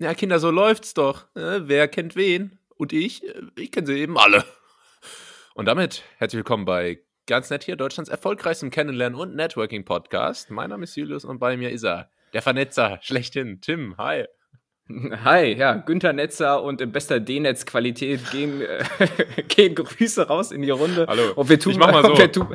Ja, Kinder, so läuft's doch. Äh, wer kennt wen? Und ich? Ich kenne sie eben alle. Und damit herzlich willkommen bei Ganz Nett hier, Deutschlands erfolgreichstem Kennenlernen- und Networking-Podcast. Mein Name ist Julius und bei mir ist er, der Vernetzer schlechthin, Tim. Hi. Hi, ja, Günther Netzer und in bester D-Netz-Qualität gehen, äh, gehen Grüße raus in die Runde. Hallo. Und wir tun, Ich mach mal so.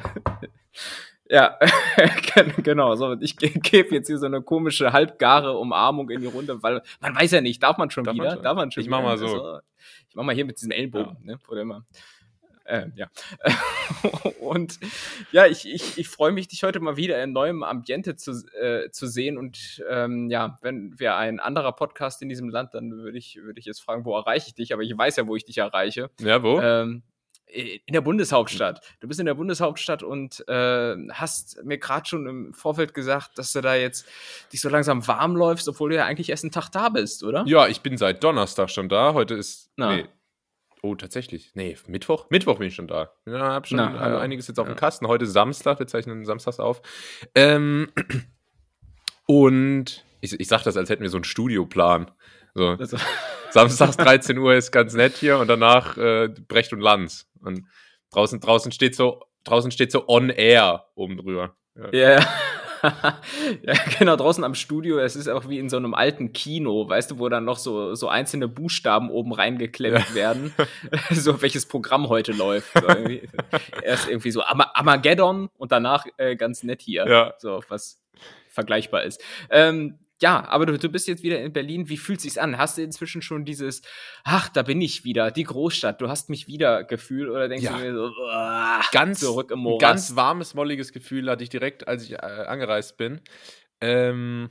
Ja, genau. So, ich ge- gebe jetzt hier so eine komische halbgare Umarmung in die Runde, weil man weiß ja nicht, darf man schon Darf man wieder? schon? Darf man schon Ich mach wieder? mal so. Also, ich mach mal hier mit diesen Ellbogen, ne? Oder immer. Ähm, ja. und ja, ich, ich, ich freue mich, dich heute mal wieder in neuem Ambiente zu, äh, zu sehen. Und ähm, ja, wenn wir ein anderer Podcast in diesem Land, dann würde ich, würde ich jetzt fragen, wo erreiche ich dich? Aber ich weiß ja, wo ich dich erreiche. Ja, wo? Ähm, in der Bundeshauptstadt. Du bist in der Bundeshauptstadt und äh, hast mir gerade schon im Vorfeld gesagt, dass du da jetzt dich so langsam warm läufst, obwohl du ja eigentlich erst einen Tag da bist, oder? ja, ich bin seit Donnerstag schon da. Heute ist. Na. Nee. Oh, tatsächlich. Nee, Mittwoch? Mittwoch bin ich schon da. Ja, hab schon Na, hallo. einiges jetzt auf dem Ja. Kasten. Heute ist Samstag, wir zeichnen samstags auf. Ähm, und ich, ich sag das, als hätten wir so einen Studioplan. So, Also, Samstags 13 Uhr ist ganz nett hier und danach äh, Brecht und Lanz. Und draußen, draußen steht so, draußen steht so on air oben drüber. Ja. ja. ja, genau, draußen am Studio, es ist auch wie in so einem alten Kino, weißt du, wo dann noch so, so einzelne Buchstaben oben reingeklemmt werden, so welches Programm heute läuft. So irgendwie, erst irgendwie so Ama Armageddon und danach äh, ganz nett hier, Ja. so was vergleichbar ist. Ähm, ja, aber du, du bist jetzt wieder in Berlin. Wie fühlt sich's an? Hast du inzwischen schon dieses, ach, da bin ich wieder, die Großstadt, du hast mich wieder Gefühl oder denkst Ja. du mir so, uah, Ganz, zurück im ein Morast? ganz warmes, molliges Gefühl hatte ich direkt, als ich äh, angereist bin. Ähm,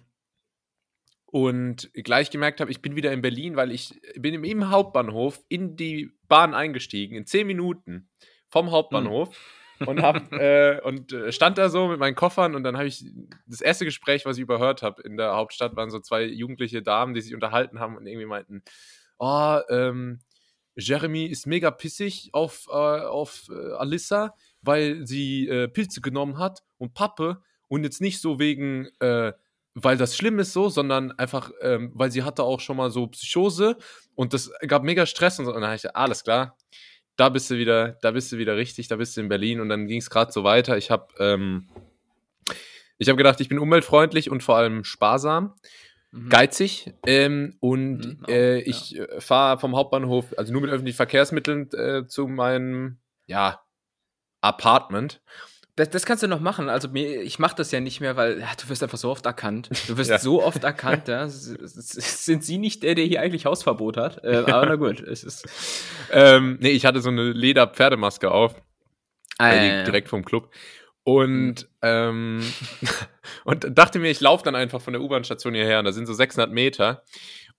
und gleich gemerkt habe, ich bin wieder in Berlin, weil ich bin im, im Hauptbahnhof in die Bahn eingestiegen, in zehn Minuten vom Hauptbahnhof. Und hab, äh, und äh, stand da so mit meinen Koffern und dann habe ich das erste Gespräch, was ich überhört habe in der Hauptstadt, waren so zwei jugendliche Damen, die sich unterhalten haben und irgendwie meinten, oh, ähm, Jeremy ist mega pissig auf, äh, auf äh, Alissa, weil sie äh, Pilze genommen hat und Pappe und jetzt nicht so wegen, äh, weil das schlimm ist so, sondern einfach, ähm, weil sie hatte auch schon mal so Psychose und das gab mega Stress und so. Und dann habe ich alles klar, da bist du wieder, da bist du wieder richtig, da bist du in Berlin und dann ging es gerade so weiter. Ich habe ähm, ich habe gedacht, ich bin umweltfreundlich und vor allem sparsam Mhm. geizig ähm, und Mhm, äh, ja. ich äh, fahre vom Hauptbahnhof, also nur mit öffentlichen Verkehrsmitteln äh, zu meinem, ja, Apartment. Das, das kannst du noch machen. Also mir, ich mache das ja nicht mehr, weil ja, du wirst einfach so oft erkannt. Du wirst Ja. so oft erkannt. Ja. Sind Sie nicht der, der hier eigentlich Hausverbot hat? Äh, aber na gut, es ist Ähm, nee, ich hatte so eine Leder-Pferdemaske auf, die- äh, direkt vom Club. Und, ähm, und dachte mir, ich laufe dann einfach von der U-Bahn-Station hierher, und da sind so 600 Meter.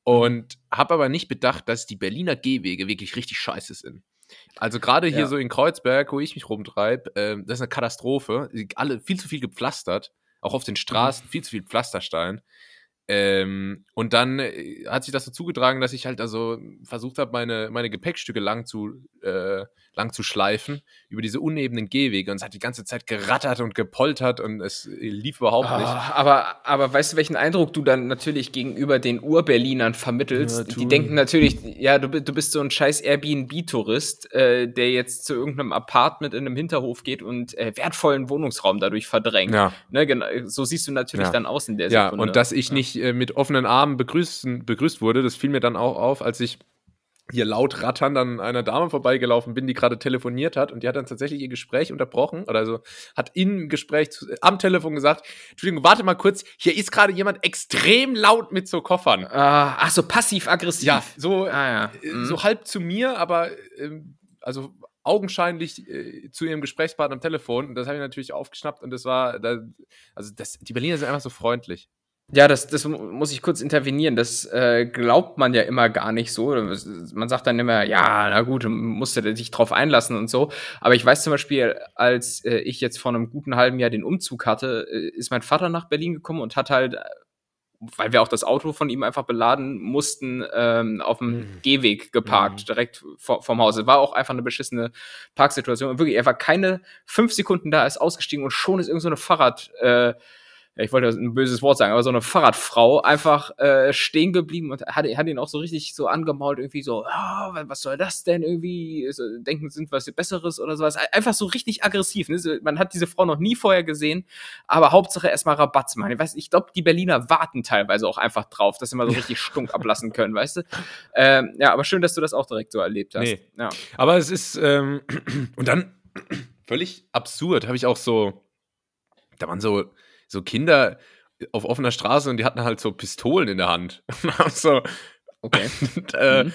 Und habe aber nicht bedacht, dass die Berliner Gehwege wirklich richtig scheiße sind. Also gerade hier Ja. so in Kreuzberg, wo ich mich rumtreibe, ähm, das ist eine Katastrophe. Alle viel zu viel gepflastert, auch auf den Mhm. Straßen, viel zu viel Pflasterstein. Ähm, und dann äh, hat sich das so zugetragen, dass ich halt also versucht habe, meine, meine Gepäckstücke lang zu, äh, lang zu schleifen über diese unebenen Gehwege. Und es hat die ganze Zeit gerattert und gepoltert und es äh, lief überhaupt nicht. Ah, aber, aber weißt du, welchen Eindruck du dann natürlich gegenüber den Ur-Berlinern vermittelst? Ja, die denken natürlich, ja, du, du bist so ein scheiß Airbnb-Tourist, äh, der jetzt zu irgendeinem Apartment in einem Hinterhof geht und äh, wertvollen Wohnungsraum dadurch verdrängt. Ja. Ne, genau, so siehst du natürlich Ja. dann aus in der Ja, Sekunde. und dass ich nicht äh, mit offenen Armen begrüßen, begrüßt wurde, das fiel mir dann auch auf, als ich hier laut ratternd an einer Dame vorbeigelaufen bin, die gerade telefoniert hat und die hat dann tatsächlich ihr Gespräch unterbrochen oder also hat im Gespräch zu, am Telefon gesagt, Entschuldigung, warte mal kurz, hier ist gerade jemand extrem laut mit so Koffern. Ah, ach so, passiv-aggressiv. Ja, so, Ah, ja. äh, Mhm. so halb zu mir, aber ähm, also augenscheinlich äh, zu ihrem Gesprächspartner am Telefon. Und das habe ich natürlich aufgeschnappt und das war, da, also das, die Berliner sind einfach so freundlich. Ja, das, das mu- muss ich kurz intervenieren. Das äh, glaubt man ja immer gar nicht so. Man sagt dann immer, ja, na gut, musst du dich drauf einlassen und so. Aber ich weiß zum Beispiel, als äh, ich jetzt vor einem guten halben Jahr den Umzug hatte, äh, ist mein Vater nach Berlin gekommen und hat halt, weil wir auch das Auto von ihm einfach beladen mussten, ähm, auf dem Mhm. Gehweg geparkt, Mhm. direkt vor, vom Haus. Es war auch einfach eine beschissene Parksituation. Und wirklich, er war keine fünf Sekunden da, ist ausgestiegen und schon ist irgend so eine Fahrrad, äh, ja, ich wollte ein böses Wort sagen, aber so eine Fahrradfrau einfach äh, stehen geblieben und hat, hat ihn auch so richtig so angemault, irgendwie so, oh, was soll das denn irgendwie? So, denken, sind was Besseres oder sowas. Einfach so richtig aggressiv. Ne? Man hat diese Frau noch nie vorher gesehen, aber Hauptsache erstmal Rabatz machen. Ich weiß, ich glaube, die Berliner warten teilweise auch einfach drauf, dass sie mal so richtig stunk ablassen können, weißt du? Ähm, ja, aber schön, dass du das auch direkt so erlebt hast. Nee. Ja. Aber es ist, ähm, und dann völlig absurd, habe ich auch so, da waren so so Kinder auf offener Straße und die hatten halt so Pistolen in der Hand. so, okay. Und, äh, mhm.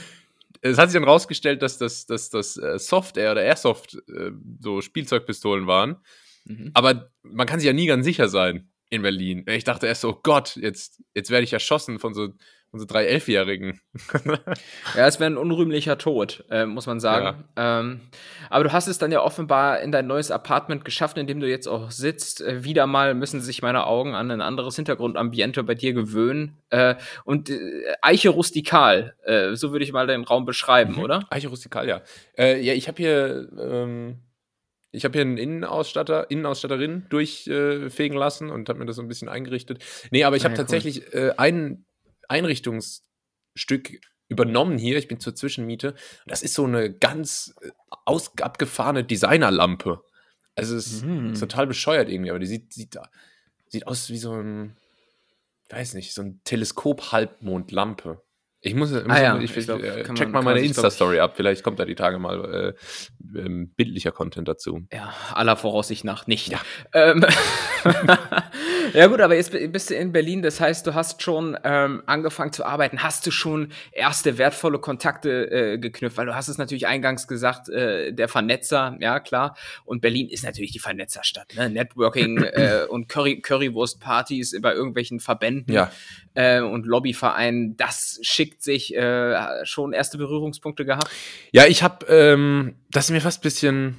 Es hat sich dann rausgestellt, dass das, dass das äh, Soft-Air oder Airsoft äh, so Spielzeugpistolen waren. Mhm. Aber man kann sich ja nie ganz sicher sein in Berlin. Ich dachte erst so, oh Gott, jetzt, jetzt werde ich erschossen von so unsere drei Elfjährigen. ja, es wäre ein unrühmlicher Tod, äh, muss man sagen. Ja. Ähm, aber du hast es dann ja offenbar in dein neues Apartment geschafft, in dem du jetzt auch sitzt. Äh, wieder mal müssen sich meine Augen an ein anderes Hintergrundambiente bei dir gewöhnen. Äh, und äh, Eiche rustikal, äh, so würde ich mal den Raum beschreiben, mhm. oder? Eiche rustikal, ja. Äh, ja, ich habe hier. Ähm ich habe hier einen Innenausstatter, Innenausstatterin durchfegen lassen und habe mir das so ein bisschen eingerichtet. Nee, aber ich habe ja, tatsächlich cool. äh, einen Einrichtungsstück übernommen hier. Ich bin zur Zwischenmiete. Das ist so eine ganz äh, aus, abgefahrene Designerlampe. Also es ist, mhm. total bescheuert irgendwie, aber die sieht, sieht, sieht aus wie so ein, weiß nicht, so ein Teleskop-Halbmondlampe. Ich muss, muss ah, ja. ich, ich glaub, äh, check mal meine Insta-Story ab. Vielleicht kommt da die Tage mal äh, ähm, bildlicher Content dazu. Ja, aller Voraussicht nach nicht. Ja. Ähm, ja gut, aber jetzt bist du in Berlin. Das heißt, du hast schon ähm, angefangen zu arbeiten. Hast du schon erste wertvolle Kontakte äh, geknüpft? Weil du hast es natürlich eingangs gesagt, äh, der Vernetzer, ja klar. Und Berlin ist natürlich die Vernetzerstadt. Ne? Networking äh, und Curry Currywurst-Partys bei irgendwelchen Verbänden. Ja äh, und Lobbyverein, das schickt sich äh, schon erste Berührungspunkte gehabt? Ja, ich habe, ähm, das ist mir fast ein bisschen,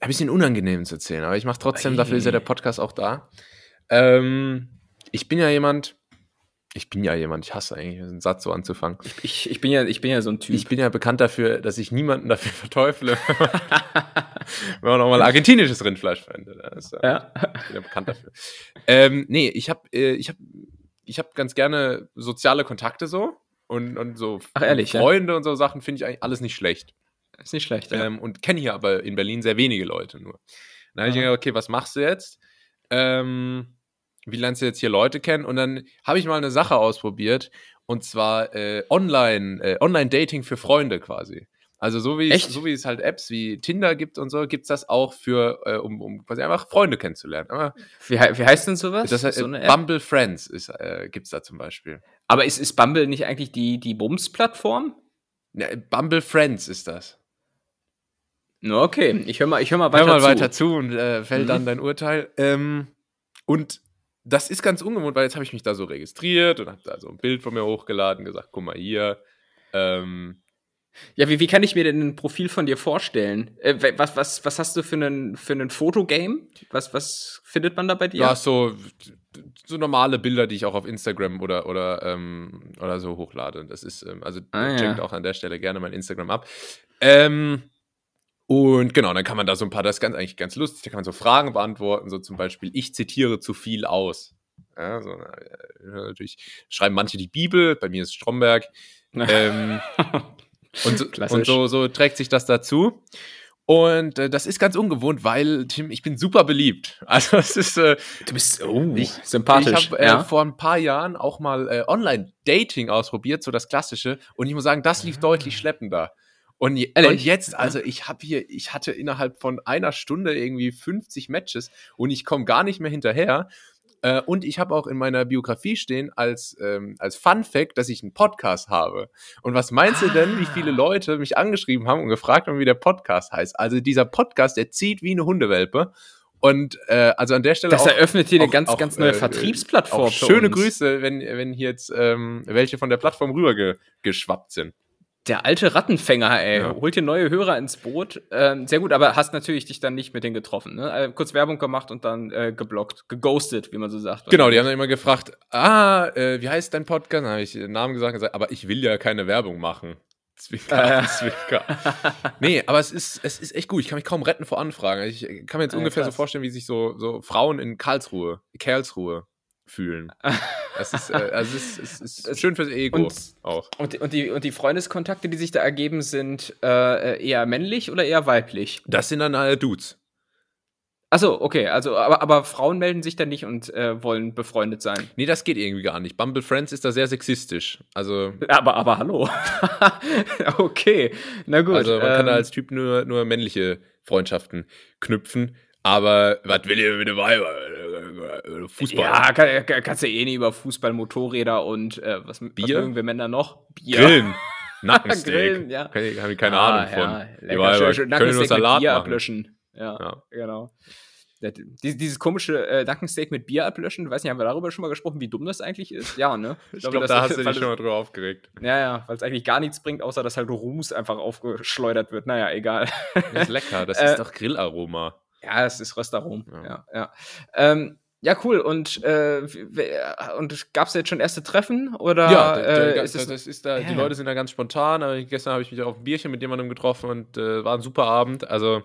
ein bisschen unangenehm zu erzählen, aber ich mache trotzdem, hey. dafür ist ja der Podcast auch da. Ähm, ich bin ja jemand, ich bin ja jemand, ich hasse eigentlich, einen Satz so anzufangen. Ich, ich, ich, bin, ja, ich bin ja so ein Typ. Ich bin ja bekannt dafür, dass ich niemanden dafür verteufle, wenn man auch mal argentinisches Rindfleisch verwendet. Das, ja. Ich bin ja bekannt dafür. Ähm, nee, ich habe äh, ich hab ich habe ganz gerne soziale Kontakte so und, und so Ach, ehrlich, Freunde ja? und so Sachen finde ich eigentlich alles nicht schlecht. Ist nicht schlecht, ja. Ähm, und kenne hier aber in Berlin sehr wenige Leute nur. Dann habe ich gedacht, okay, was machst du jetzt? Ähm, wie lernst du jetzt hier Leute kennen? Und dann habe ich mal eine Sache ausprobiert und zwar äh, Online, äh, Online-Dating für Freunde quasi. Also so wie, es, so wie es halt Apps wie Tinder gibt und so, gibt es das auch für, äh, um, um quasi einfach Freunde kennenzulernen. Aber wie, wie heißt denn sowas? Das heißt, so eine Bumble Friends ist, äh, gibt es da zum Beispiel. Aber ist, ist Bumble nicht eigentlich die, die Bums-Plattform? Ja, Bumble Friends ist das. Okay, ich höre mal, hör mal weiter hör mal zu. weiter zu und äh, fällt mhm. dann dein Urteil. Ähm, und das ist ganz ungewohnt, weil jetzt habe ich mich da so registriert und habe da so ein Bild von mir hochgeladen, gesagt, guck mal hier, ähm, ja, wie, wie kann ich mir denn ein Profil von dir vorstellen? Äh, was, was, was hast du für einen, für einen Fotogame? Was, was findet man da bei dir? Ja, so, so normale Bilder, die ich auch auf Instagram oder, oder, ähm, oder so hochlade. Das ist, ähm, also ah, checkt ja. auch an der Stelle gerne mein Instagram ab. Ähm, und genau, dann kann man da so ein paar, das ist ganz, eigentlich ganz lustig, da kann man so Fragen beantworten, so zum Beispiel, ich zitiere zu viel aus. Ja, so, natürlich schreiben manche die Bibel, bei mir ist Stromberg. ähm, und, und so, so trägt sich das dazu. Und äh, das ist ganz ungewohnt, weil, Tim, ich bin super beliebt. Also es ist. Äh, du bist oh, ich, sympathisch. Ich habe äh, ja? vor ein paar Jahren auch mal äh, Online-Dating ausprobiert, so das Klassische. Und ich muss sagen, das lief ah. deutlich schleppender. Und, und, jetzt, also ich habe hier, ich hatte innerhalb von einer Stunde irgendwie 50 Matches und ich komme gar nicht mehr hinterher. Äh, und ich habe auch in meiner Biografie stehen als, ähm, als Fun Fact, dass ich einen Podcast habe. Und was meinst ah. du denn, wie viele ah. Leute mich angeschrieben haben und gefragt haben, wie der Podcast heißt? Also dieser Podcast, der zieht wie eine Hundewelpe. Und äh, also an der Stelle. Das auch, eröffnet hier auch, eine ganz, auch, ganz neue äh, Vertriebsplattform. schöne uns. Grüße, wenn, wenn hier jetzt ähm, welche von der Plattform rübergeschwappt sind. Der alte Rattenfänger, ey, ja. holt dir neue Hörer ins Boot. Ähm, sehr gut, aber hast natürlich dich dann nicht mit denen getroffen. Ne? Äh, kurz Werbung gemacht und dann äh, geblockt, geghostet, wie man so sagt. Genau, die haben dann immer gefragt, ah, äh, wie heißt dein Podcast? Dann habe ich den Namen gesagt, gesagt, aber ich will ja keine Werbung machen. Zwinker, Zwinker. Nee, aber es ist, es ist echt gut. Ich kann mich kaum retten vor Anfragen. Ich kann mir jetzt Ja, ungefähr so krass. vorstellen, wie sich so, so Frauen in Karlsruhe, Karlsruhe fühlen. Es ist, äh, also es ist, es ist schön fürs Ego Und- auch. Und, die- und, die, und die Freundeskontakte, die sich da ergeben, sind äh, eher männlich oder eher weiblich? Das sind dann äh, Dudes. Achso, okay, also, aber, aber Frauen melden sich dann nicht und äh, wollen befreundet sein. Nee, das geht irgendwie gar nicht. Bumble Friends ist da sehr sexistisch. Also, Aber, aber hallo. okay, na gut. also man kann da ähm, als Typ nur, nur männliche Freundschaften knüpfen. Aber was will ihr mit dem Weiber? Fußball. Ja, kann, kann- kannst du eh nie über Fußball, Motorräder und äh, was, was Bier? mögen wir Männer noch? Bier. Grillen. Nackensteak. Grillen, ja. Kann ich- Habe ich keine Ah, Ahnung von. Ja, Die lecker, schön, schön können Nackensteak Salat mit Bier machen. ablöschen. Ja, Ja. genau. Das- dies- Dieses komische äh, Nackensteak mit Bier ablöschen, weiß nicht, haben wir darüber schon mal gesprochen, wie dumm das eigentlich ist? Ja, ne? Ich glaube, das- da hast du dich schon mal drüber aufgeregt. Ja, ja, weil es eigentlich gar nichts bringt, außer dass halt Ruß einfach aufgeschleudert wird. Naja, egal. Das ist lecker. Das Äh, ist doch Grillaroma. Ja, es ist Röstarom. Ja. Ja, ja. Ähm, ja, cool. Und, äh, und gab es jetzt schon erste Treffen? Oder Ja, da, äh, da, ist das, es, das ist da, die Ja. Leute sind da ganz spontan. Aber gestern habe ich mich auf ein Bierchen mit jemandem getroffen und äh, war ein super Abend. Also,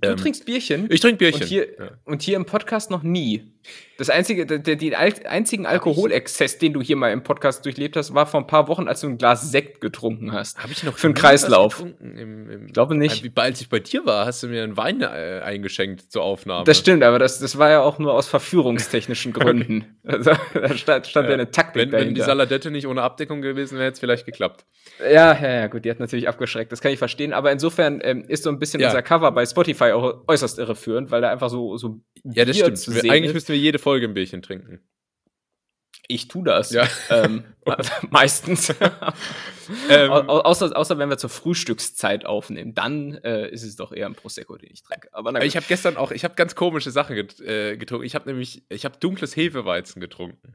du ähm, trinkst Bierchen? ich trinke Bierchen. Und hier, ja. und hier im Podcast noch nie. Das einzige, der, den einzigen Alkoholexzess, den du hier mal im Podcast durchlebt hast, war vor ein paar Wochen, als du ein Glas Sekt getrunken hast. Habe ich noch Für einen Kreislauf. Im, im, Ich glaube nicht. Wie bald ich bei dir war, hast du mir einen Wein äh, eingeschenkt zur Aufnahme. Das stimmt, aber das, das war ja auch nur aus verführungstechnischen Gründen. Also, da stand, stand ja, eine Taktik Wenn, wenn die dahinter. Saladette nicht ohne Abdeckung gewesen wäre, hätte es vielleicht geklappt. Ja, ja, ja, gut, die hat natürlich abgeschreckt, das kann ich verstehen. Aber insofern ähm, ist so ein bisschen Ja. unser Cover bei Spotify auch äußerst irreführend, weil da einfach so, so Ja, das Bier stimmt. Wir, eigentlich ist. müssten wir jede Folge ein Bierchen trinken. Ich tu das. Ja. Ähm, meistens. Ähm, Au- au- außer, außer wenn wir zur Frühstückszeit aufnehmen, dann äh, ist es doch eher ein Prosecco, den ich trinke. Aber ich habe gestern auch, ich habe ganz komische Sachen get, äh, getrunken. Ich habe nämlich, ich habe dunkles Hefeweizen getrunken.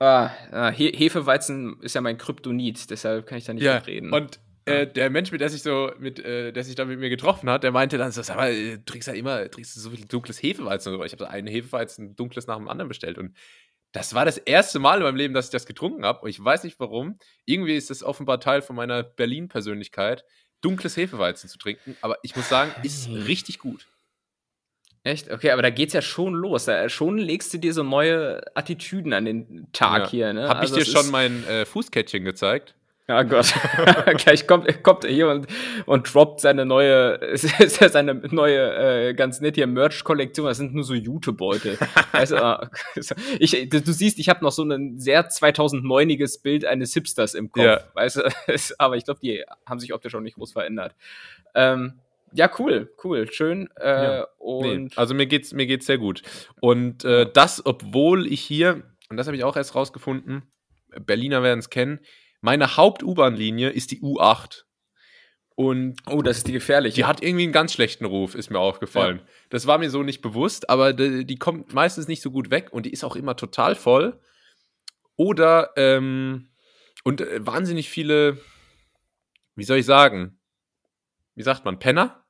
ah, ah, He Hefeweizen ist ja mein Kryptonit, deshalb kann ich da nicht mitreden. Und äh, der Mensch, mit der sich so, mit, äh, der sich da mit mir getroffen hat, der meinte dann so, sag mal, äh, du trinkst ja immer, trinkst du so viel dunkles Hefeweizen. So. Ich habe so einen Hefeweizen dunkles nach dem anderen bestellt und das war das erste Mal in meinem Leben, dass ich das getrunken habe. Und ich weiß nicht warum. Irgendwie ist das offenbar Teil von meiner Berlin-Persönlichkeit, dunkles Hefeweizen zu trinken. Aber ich muss sagen, ist Hey. richtig gut. Echt? Okay, aber da geht's ja schon los. Da, schon legst du dir so neue Attitüden an den Tag Ja. hier, ne? Habe ich Also dir es schon mein äh, Fußkettchen gezeigt? Ja Gott. Gleich kommt, kommt er hier und, und droppt seine neue, ist ja seine neue, äh, ganz nett hier Merch-Kollektion. Das sind nur so Jutebeutel. du, ah, ich, du, siehst, ich habe noch so ein sehr 2009iges Bild eines Hipsters im Kopf. Ja. Weißt du, aber ich glaube, die haben sich optisch auch nicht groß verändert. Ähm, ja, cool, cool, schön. Äh, Ja. Und Nee, also mir geht's, mir geht's sehr gut. Und äh, das, obwohl ich hier, und das habe ich auch erst rausgefunden, Berliner werden es kennen, meine Haupt-U-Bahn-Linie ist die U8. Und oh, das ist die gefährliche. die hat irgendwie einen ganz schlechten Ruf, ist mir aufgefallen. Das war mir so nicht bewusst, aber die, die kommt meistens nicht so gut weg und die ist auch immer total voll. Oder, ähm, und äh, wahnsinnig viele, wie soll ich sagen, wie sagt man, Penner?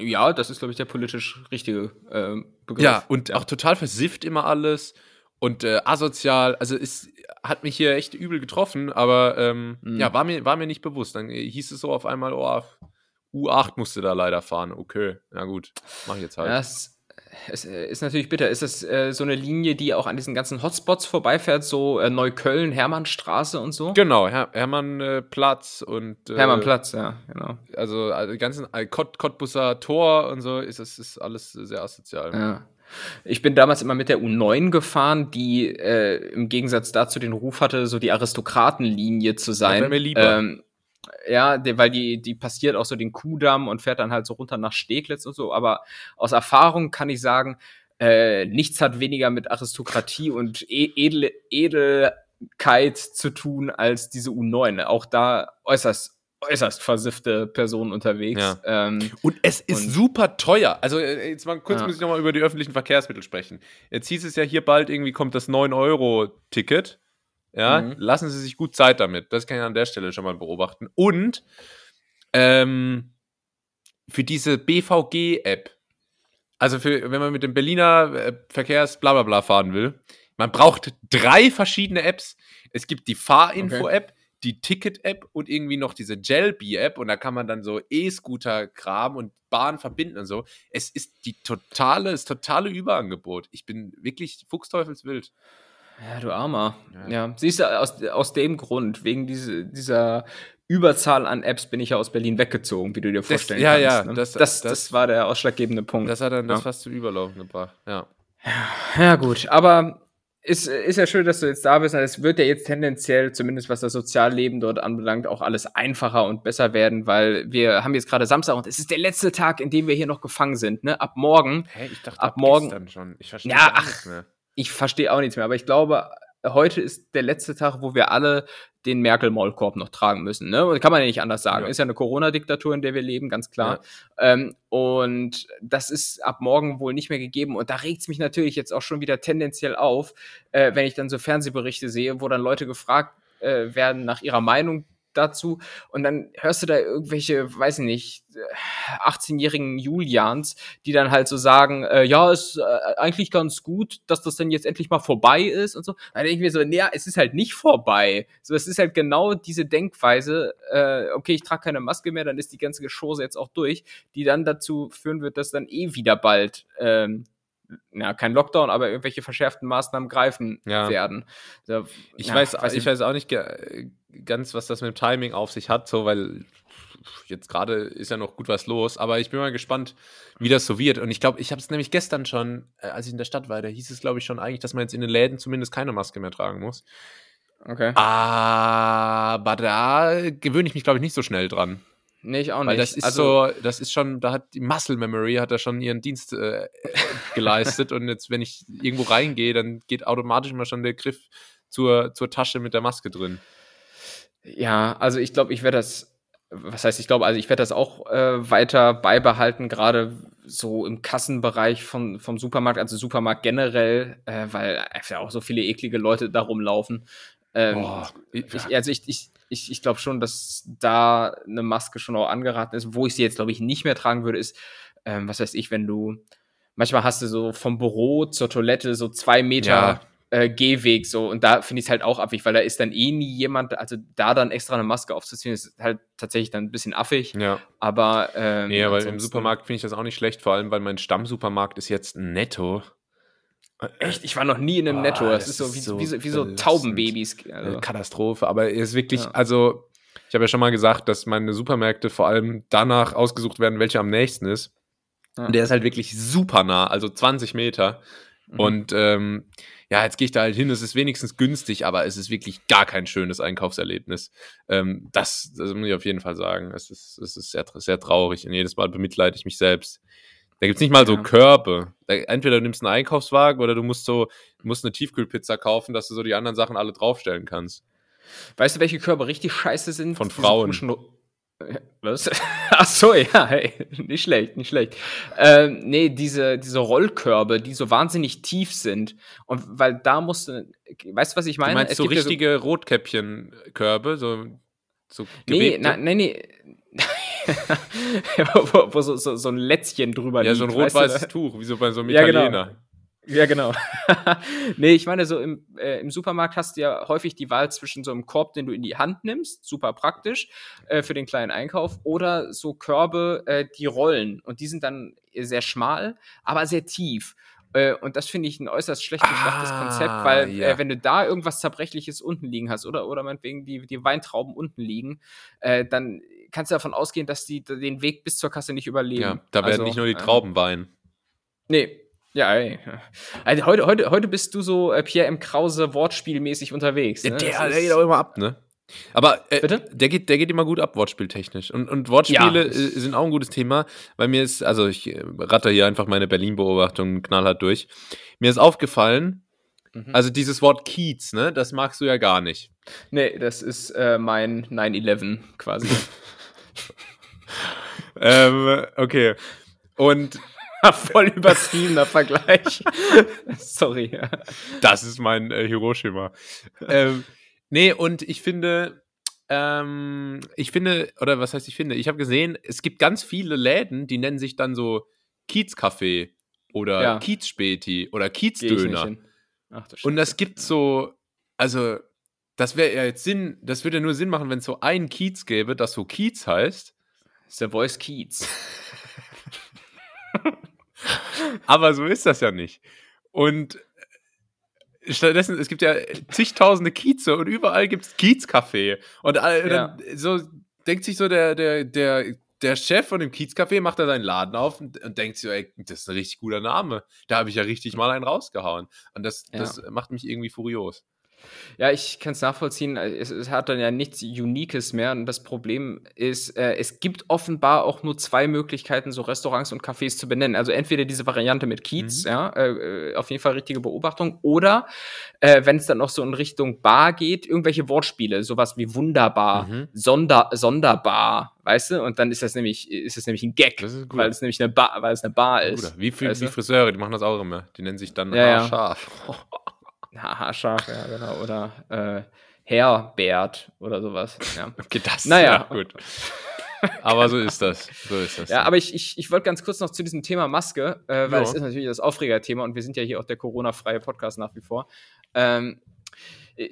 ja, das ist, glaube ich, der politisch richtige ähm, Begriff. Ja, und auch total versifft immer alles und äh, asozial. Also es hat mich hier echt übel getroffen, aber ähm, Mhm. ja, war mir, war mir nicht bewusst. Dann äh, hieß es so auf einmal, oh, U8 musste da leider fahren. Okay, na gut, mach ich jetzt halt. Ja, es, äh, ist natürlich bitter. Ist das äh, so eine Linie, die auch an diesen ganzen Hotspots vorbeifährt, so äh, Neukölln, Hermannstraße und so? Genau, Her Hermannplatz und äh, Hermannplatz, ja, genau. Also, also die ganzen Kott Cottbusser Tor und so, ist das ist alles sehr asozial. Ja. Ich bin damals immer mit der U9 gefahren, die äh, im Gegensatz dazu den Ruf hatte, so die Aristokratenlinie zu sein. wär mir lieber. Ähm, ja, die, weil die, die passiert auch so den Kuhdamm und fährt dann halt so runter nach Steglitz und so. Aber aus Erfahrung kann ich sagen, äh, nichts hat weniger mit Aristokratie und e edle, Edelkeit zu tun als diese U9. Auch da äußerst, äußerst versiffte Personen unterwegs. Ja. Ähm, Und es ist Und- super teuer. Also äh, jetzt mal kurz Ja. muss ich nochmal über die öffentlichen Verkehrsmittel sprechen. Jetzt hieß es ja hier bald irgendwie kommt das 9-Euro-Ticket. Ja, Mhm. lassen Sie sich gut Zeit damit. Das kann ich an der Stelle schon mal beobachten. Und ähm, für diese BVG-App, also für, wenn man mit dem Berliner äh, Verkehrs blablabla fahren will, man braucht drei verschiedene Apps. Es gibt die Fahrinfo-App, die Ticket-App und irgendwie noch diese Jelby-App und da kann man dann so E-Scooter-Kram und Bahn verbinden und so. Es ist die totale, das totale Überangebot. Ich bin wirklich fuchsteufelswild. Ja, du Armer. Ja, ja. siehst du, aus, aus dem Grund, wegen diese, dieser Überzahl an Apps bin ich ja aus Berlin weggezogen, wie du dir vorstellen das, ja, kannst. Ja, ne? das, das, das, das, war der ausschlaggebende Punkt. Das hat dann das fast zum Überlaufen gebracht, ja. Ja, gut, aber ist, ist ja schön, dass du jetzt da bist. Es wird ja jetzt tendenziell, zumindest was das Sozialleben dort anbelangt, auch alles einfacher und besser werden, weil wir haben jetzt gerade Samstag und es ist der letzte Tag, in dem wir hier noch gefangen sind. Ne? Ab morgen. Hey, ich dachte, ab, ab morgen. schon. Ich verstehe ja, ach, nichts mehr. Ich verstehe auch nichts mehr, aber ich glaube, heute ist der letzte Tag, wo wir alle den Merkel-Maulkorb noch tragen müssen. Ne? Kann man ja nicht anders sagen. Ja. Ist ja eine Corona-Diktatur, in der wir leben, ganz klar. Ja. Ähm, und das ist ab morgen wohl nicht mehr gegeben. Und da regt es mich natürlich jetzt auch schon wieder tendenziell auf, äh, wenn ich dann so Fernsehberichte sehe, wo dann Leute gefragt äh, werden nach ihrer Meinung dazu und dann hörst du da irgendwelche, weiß ich nicht, 18-jährigen Julians, die dann halt so sagen, äh, ja, ist äh, eigentlich ganz gut, dass das dann jetzt endlich mal vorbei ist und so. Dann denke ich mir so, naja, es ist halt nicht vorbei. So, es ist halt genau diese Denkweise, äh, okay, ich trage keine Maske mehr, dann ist die ganze Geschosse jetzt auch durch, die dann dazu führen wird, dass dann eh wieder bald ähm, ja, kein Lockdown, aber irgendwelche verschärften Maßnahmen greifen ja. werden. So, ich, ja, weiß, weiß ich weiß auch nicht ganz, was das mit dem Timing auf sich hat, so, weil jetzt gerade ist ja noch gut was los, aber ich bin mal gespannt, wie das so wird. Und ich glaube, ich habe es nämlich gestern schon, äh, als ich in der Stadt war, da hieß es, glaube ich, schon eigentlich, dass man jetzt in den Läden zumindest keine Maske mehr tragen muss. Okay. Aber da gewöhne ich mich, glaube ich, nicht so schnell dran. Nee, ich auch nicht. Weil das ist also, so, das ist schon, da hat die Muscle Memory hat da schon ihren Dienst äh, geleistet und jetzt, wenn ich irgendwo reingehe, dann geht automatisch mal schon der Griff zur, zur Tasche mit der Maske drin. Ja, also ich glaube, ich werde das, was heißt ich glaube, also ich werde das auch äh, weiter beibehalten, gerade so im Kassenbereich von, vom Supermarkt, also Supermarkt generell, äh, weil einfach auch so viele eklige Leute da rumlaufen. Ähm, Boah, ich, also ich, ich, ich, ich glaube schon, dass da eine Maske schon auch angeraten ist. Wo ich sie jetzt, glaube ich, nicht mehr tragen würde, ist, ähm, was weiß ich, wenn du, manchmal hast du so vom Büro zur Toilette so zwei Meter ja äh, Gehweg so und da finde ich es halt auch affig, weil da ist dann eh nie jemand, also da dann extra eine Maske aufzuziehen, ist halt tatsächlich dann ein bisschen affig. Ja. Aber ähm, nee, aber im Supermarkt finde ich das auch nicht schlecht, vor allem weil mein Stammsupermarkt ist jetzt Netto. Echt? Ich war noch nie in einem oh, Netto. Das, das ist so wie so, wie so, wie so Taubenbabys. Also. Katastrophe. Aber es ist wirklich, ja. also ich habe ja schon mal gesagt, dass meine Supermärkte vor allem danach ausgesucht werden, welche am nächsten ist. Ja. Und der ist halt wirklich super nah, also 20 Meter. Mhm. Und ähm, ja, jetzt gehe ich da halt hin, es ist wenigstens günstig, aber es ist wirklich gar kein schönes Einkaufserlebnis. Ähm, das, das muss ich auf jeden Fall sagen. Es ist, es ist sehr, sehr traurig und jedes Mal bemitleide ich mich selbst. Da gibt es nicht mal so ja. Körbe. Da, entweder du nimmst einen Einkaufswagen oder du musst so, musst eine Tiefkühlpizza kaufen, dass du so die anderen Sachen alle draufstellen kannst. Weißt du, welche Körbe richtig scheiße sind? Von Frauen. Was? Ach so, ja, hey, nicht schlecht, nicht schlecht. Ähm, nee, diese, diese Rollkörbe, die so wahnsinnig tief sind. Und weil da musst du, weißt du, was ich meine? Du meinst es so richtige ja so, Rotkäppchenkörbe, so, so Nee, na, nee, nee. wo, wo so, so, so, ein Lätzchen drüber Ja, liegt, so ein rot-weißes Tuch, wie so bei so einem Italiener. Ja, genau. Ja, genau. nee, ich meine, so im, äh, im Supermarkt hast du ja häufig die Wahl zwischen so einem Korb, den du in die Hand nimmst, super praktisch äh, für den kleinen Einkauf, oder so Körbe, äh, die rollen. Und die sind dann sehr schmal, aber sehr tief. Äh, und das finde ich ein äußerst schlecht durchdachtes ah, Konzept, weil äh, ja. wenn du da irgendwas Zerbrechliches unten liegen hast oder, oder meinetwegen die, die Weintrauben unten liegen, äh, dann kannst du davon ausgehen, dass die den Weg bis zur Kasse nicht überleben. Ja, da werden also, nicht nur die Trauben weinen. Nee, ja, ey. Also heute, heute, heute bist du so äh, Pierre M. Krause wortspielmäßig unterwegs. Ne? Der, der geht auch immer ab, ne? Aber äh, der, geht, der geht immer gut ab, wortspieltechnisch. Und, und Wortspiele ja. Äh, sind auch ein gutes Thema, weil mir ist, also ich äh, ratter hier einfach meine Berlin-Beobachtung knallhart durch. Mir ist aufgefallen, mhm. also dieses Wort Kiez, ne, das magst du ja gar nicht. Nee, das ist äh, mein 9-11 quasi. ähm, okay. Und Voll übertriebener Vergleich. Sorry. Das ist mein äh, Hiroshima. ähm, nee, und ich finde, ähm, ich finde, oder was heißt ich finde, ich habe gesehen, es gibt ganz viele Läden, die nennen sich dann so Kiezcafé oder ja. Kiezspäti oder Kiezdöner. Ach, das und das gibt so, also das wäre ja jetzt Sinn, das würde ja nur Sinn machen, wenn es so einen Kiez gäbe, das so Kiez heißt. Das ist der Voice Kiez. Aber so ist das ja nicht. Und stattdessen, es gibt ja zigtausende Kieze und überall gibt es Kiezcafé. Und äh, dann so denkt sich so der, der, der, der Chef von dem Kiezcafé macht da seinen Laden auf und, und denkt sich, ey, das ist ein richtig guter Name. Da habe ich ja richtig mal einen rausgehauen. Und das, ja. das macht mich irgendwie furios. Ja, ich kann es nachvollziehen. Es, es, hat dann ja nichts Uniques mehr. Und das Problem ist, äh, es gibt offenbar auch nur zwei Möglichkeiten, so Restaurants und Cafés zu benennen. Also entweder diese Variante mit Kiez, mhm. ja, äh, auf jeden Fall richtige Beobachtung, oder äh, wenn es dann noch so in Richtung Bar geht, irgendwelche Wortspiele, sowas wie wunderbar, mhm. Sonder, sonderbar, weißt du? Und dann ist das nämlich, ist das nämlich ein Gag, weil es nämlich eine Bar, weil es eine Bar ist. Wie, wie, wie Friseure, die machen das auch immer. Die nennen sich dann ja, haarscharf. Ja. Haarscharf, ja, genau. Oder äh, Herbert oder sowas. Ja. Okay, das naja. ja gut. aber so ist das. So ist das. Ja, aber ich, ich, ich wollte ganz kurz noch zu diesem Thema Maske, äh, weil es ist natürlich das Aufregerthema und wir sind ja hier auch der Corona-freie Podcast nach wie vor. Ähm, äh,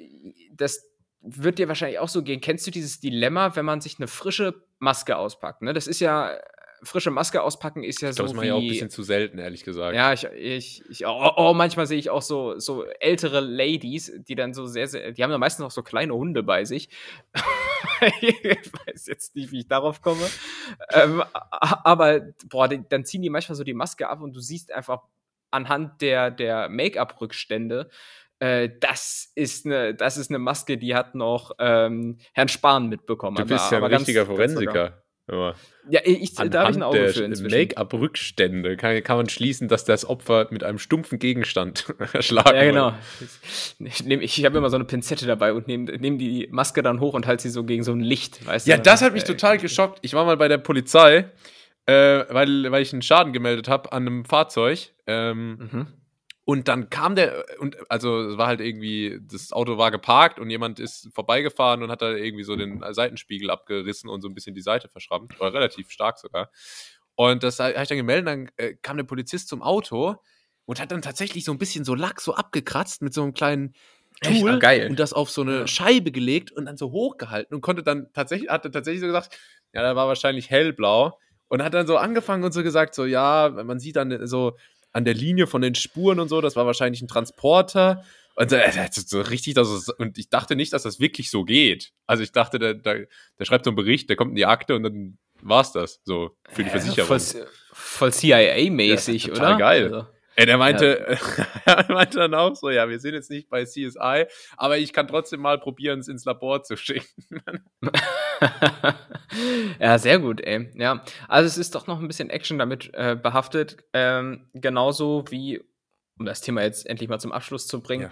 das wird dir wahrscheinlich auch so gehen. Kennst du dieses Dilemma, wenn man sich eine frische Maske auspackt? Ne? Das ist ja frische Maske auspacken ist ja ich so. Das ist ja auch ein bisschen zu selten, ehrlich gesagt. Ja, ich, ich, ich oh, oh, manchmal sehe ich auch so, so ältere Ladies, die dann so sehr, sehr, die haben ja meistens auch so kleine Hunde bei sich. ich weiß jetzt nicht, wie ich darauf komme. Ähm, aber, boah, dann ziehen die manchmal so die Maske ab und du siehst einfach anhand der, der Make-up-Rückstände, äh, das ist eine, das ist eine Maske, die hat noch ähm, Herrn Spahn mitbekommen. Du bist ja ein richtiger Forensiker. Ja, ich, da habe ich ein Auge für inzwischen. Make-up-Rückstände kann, kann man schließen, dass das Opfer mit einem stumpfen Gegenstand erschlagen Ja, genau. Ich, nehm, ich habe immer so eine Pinzette dabei und nehme nehm die Maske dann hoch und halte sie so gegen so ein Licht. Weißt ja, du? das hat mich äh, total geschockt. Ich war mal bei der Polizei, äh, weil, weil ich einen Schaden gemeldet habe an einem Fahrzeug. Ähm, mhm. Und dann kam der, und also es war halt irgendwie, das Auto war geparkt und jemand ist vorbeigefahren und hat da irgendwie so den Seitenspiegel abgerissen und so ein bisschen die Seite verschrammt, oder relativ stark sogar. Und das habe ich dann gemeldet, dann äh, kam der Polizist zum Auto und hat dann tatsächlich so ein bisschen so Lack so abgekratzt mit so einem kleinen Tool Echt? geil. und das auf so eine ja. Scheibe gelegt und dann so hochgehalten und konnte dann tatsächlich, hat tatsächlich so gesagt, ja, da war wahrscheinlich hellblau und hat dann so angefangen und so gesagt, so, ja, man sieht dann so, an der Linie von den Spuren und so. Das war wahrscheinlich ein Transporter. Und äh, so richtig, das und ich dachte nicht, dass das wirklich so geht. Also ich dachte, der, der, der schreibt so einen Bericht, der kommt in die Akte und dann war's das. So für die Versicherung. Voll, voll CIA-mäßig, ja, oder? geil. Also. Ey, der meinte, ja. er meinte dann auch so, ja, wir sind jetzt nicht bei CSI, aber ich kann trotzdem mal probieren, es ins Labor zu schicken. ja, sehr gut, ey. Ja, also es ist doch noch ein bisschen Action damit äh, behaftet, ähm, genauso wie, um das Thema jetzt endlich mal zum Abschluss zu bringen,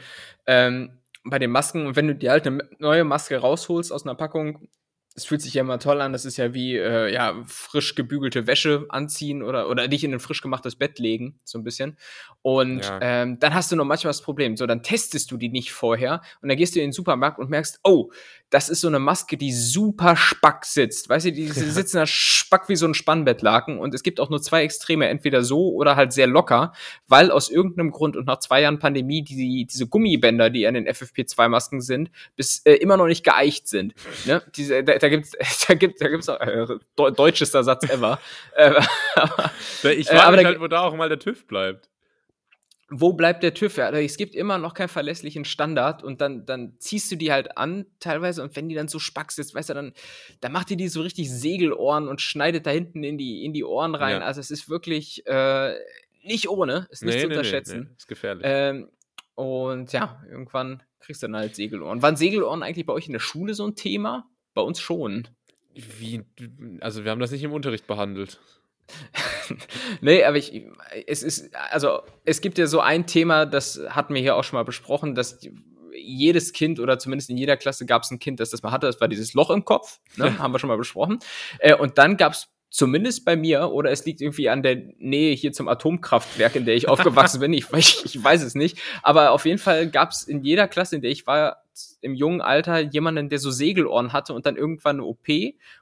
ja. ähm, bei den Masken, wenn du dir halt eine neue Maske rausholst aus einer Packung, es fühlt sich ja immer toll an. Das ist ja wie äh, ja frisch gebügelte Wäsche anziehen oder oder dich in ein frisch gemachtes Bett legen, so ein bisschen. Und ja. ähm, dann hast du noch manchmal das Problem. So, dann testest du die nicht vorher und dann gehst du in den Supermarkt und merkst, oh, das ist so eine Maske, die super spack sitzt. Weißt du, die, die sitzen da spack wie so ein Spannbettlaken und es gibt auch nur zwei Extreme, entweder so oder halt sehr locker, weil aus irgendeinem Grund und nach zwei Jahren Pandemie die, diese Gummibänder, die an den FFP2-Masken sind, bis äh, immer noch nicht geeicht sind. Ne? Diese, da, da gibt's, da gibt, da gibt's auch, äh, deutschester Satz ever. äh, ich frage äh, mich halt, wo da auch mal der TÜV bleibt wo bleibt der TÜV? Ja, es gibt immer noch keinen verlässlichen Standard und dann, dann ziehst du die halt an teilweise und wenn die dann so spack sitzt, weißt du, dann, dann macht die die so richtig Segelohren und schneidet da hinten in die, in die Ohren rein. Ja. Also es ist wirklich äh, nicht ohne, ist nicht nee, zu unterschätzen. Nee, nee, ist gefährlich. Ähm, und ja, irgendwann kriegst du dann halt Segelohren. Waren Segelohren eigentlich bei euch in der Schule so ein Thema? Bei uns schon. Wie, also wir haben das nicht im Unterricht behandelt. nee, aber ich, es ist, also es gibt ja so ein Thema, das hatten wir hier auch schon mal besprochen, dass jedes Kind oder zumindest in jeder Klasse gab es ein Kind, das das mal hatte, das war dieses Loch im Kopf, ne? haben wir schon mal besprochen. Äh, und dann gab es zumindest bei mir, oder es liegt irgendwie an der Nähe hier zum Atomkraftwerk, in der ich aufgewachsen bin, ich, ich, ich weiß es nicht, aber auf jeden Fall gab es in jeder Klasse, in der ich war, im jungen Alter jemanden, der so Segelohren hatte und dann irgendwann eine OP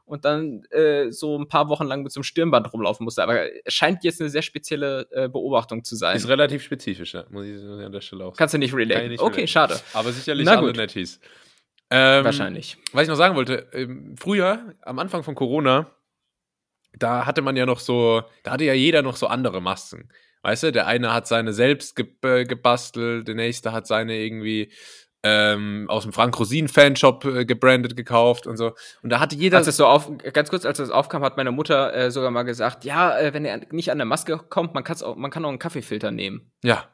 und dann äh, so ein paar Wochen lang mit so einem Stirnband rumlaufen musste. Aber es scheint jetzt eine sehr spezielle äh, Beobachtung zu sein. Ist relativ spezifisch, ja. muss ich an der Stelle auch Kannst du nicht relaten? Nicht okay, relaten. schade. Aber sicherlich Na alle Netties. Ähm, Wahrscheinlich. Was ich noch sagen wollte, ähm, früher, am Anfang von Corona, da hatte man ja noch so, da hatte ja jeder noch so andere Masken. Weißt du, der eine hat seine selbst ge äh, gebastelt, der nächste hat seine irgendwie ähm, aus dem Frank Rosin Fanshop äh, gebrandet gekauft und so. Und da hatte jeder. Als es so auf, ganz kurz, als das aufkam, hat meine Mutter äh, sogar mal gesagt, ja, äh, wenn er nicht an der Maske kommt, man, kann's auch, man kann auch einen Kaffeefilter nehmen. Ja.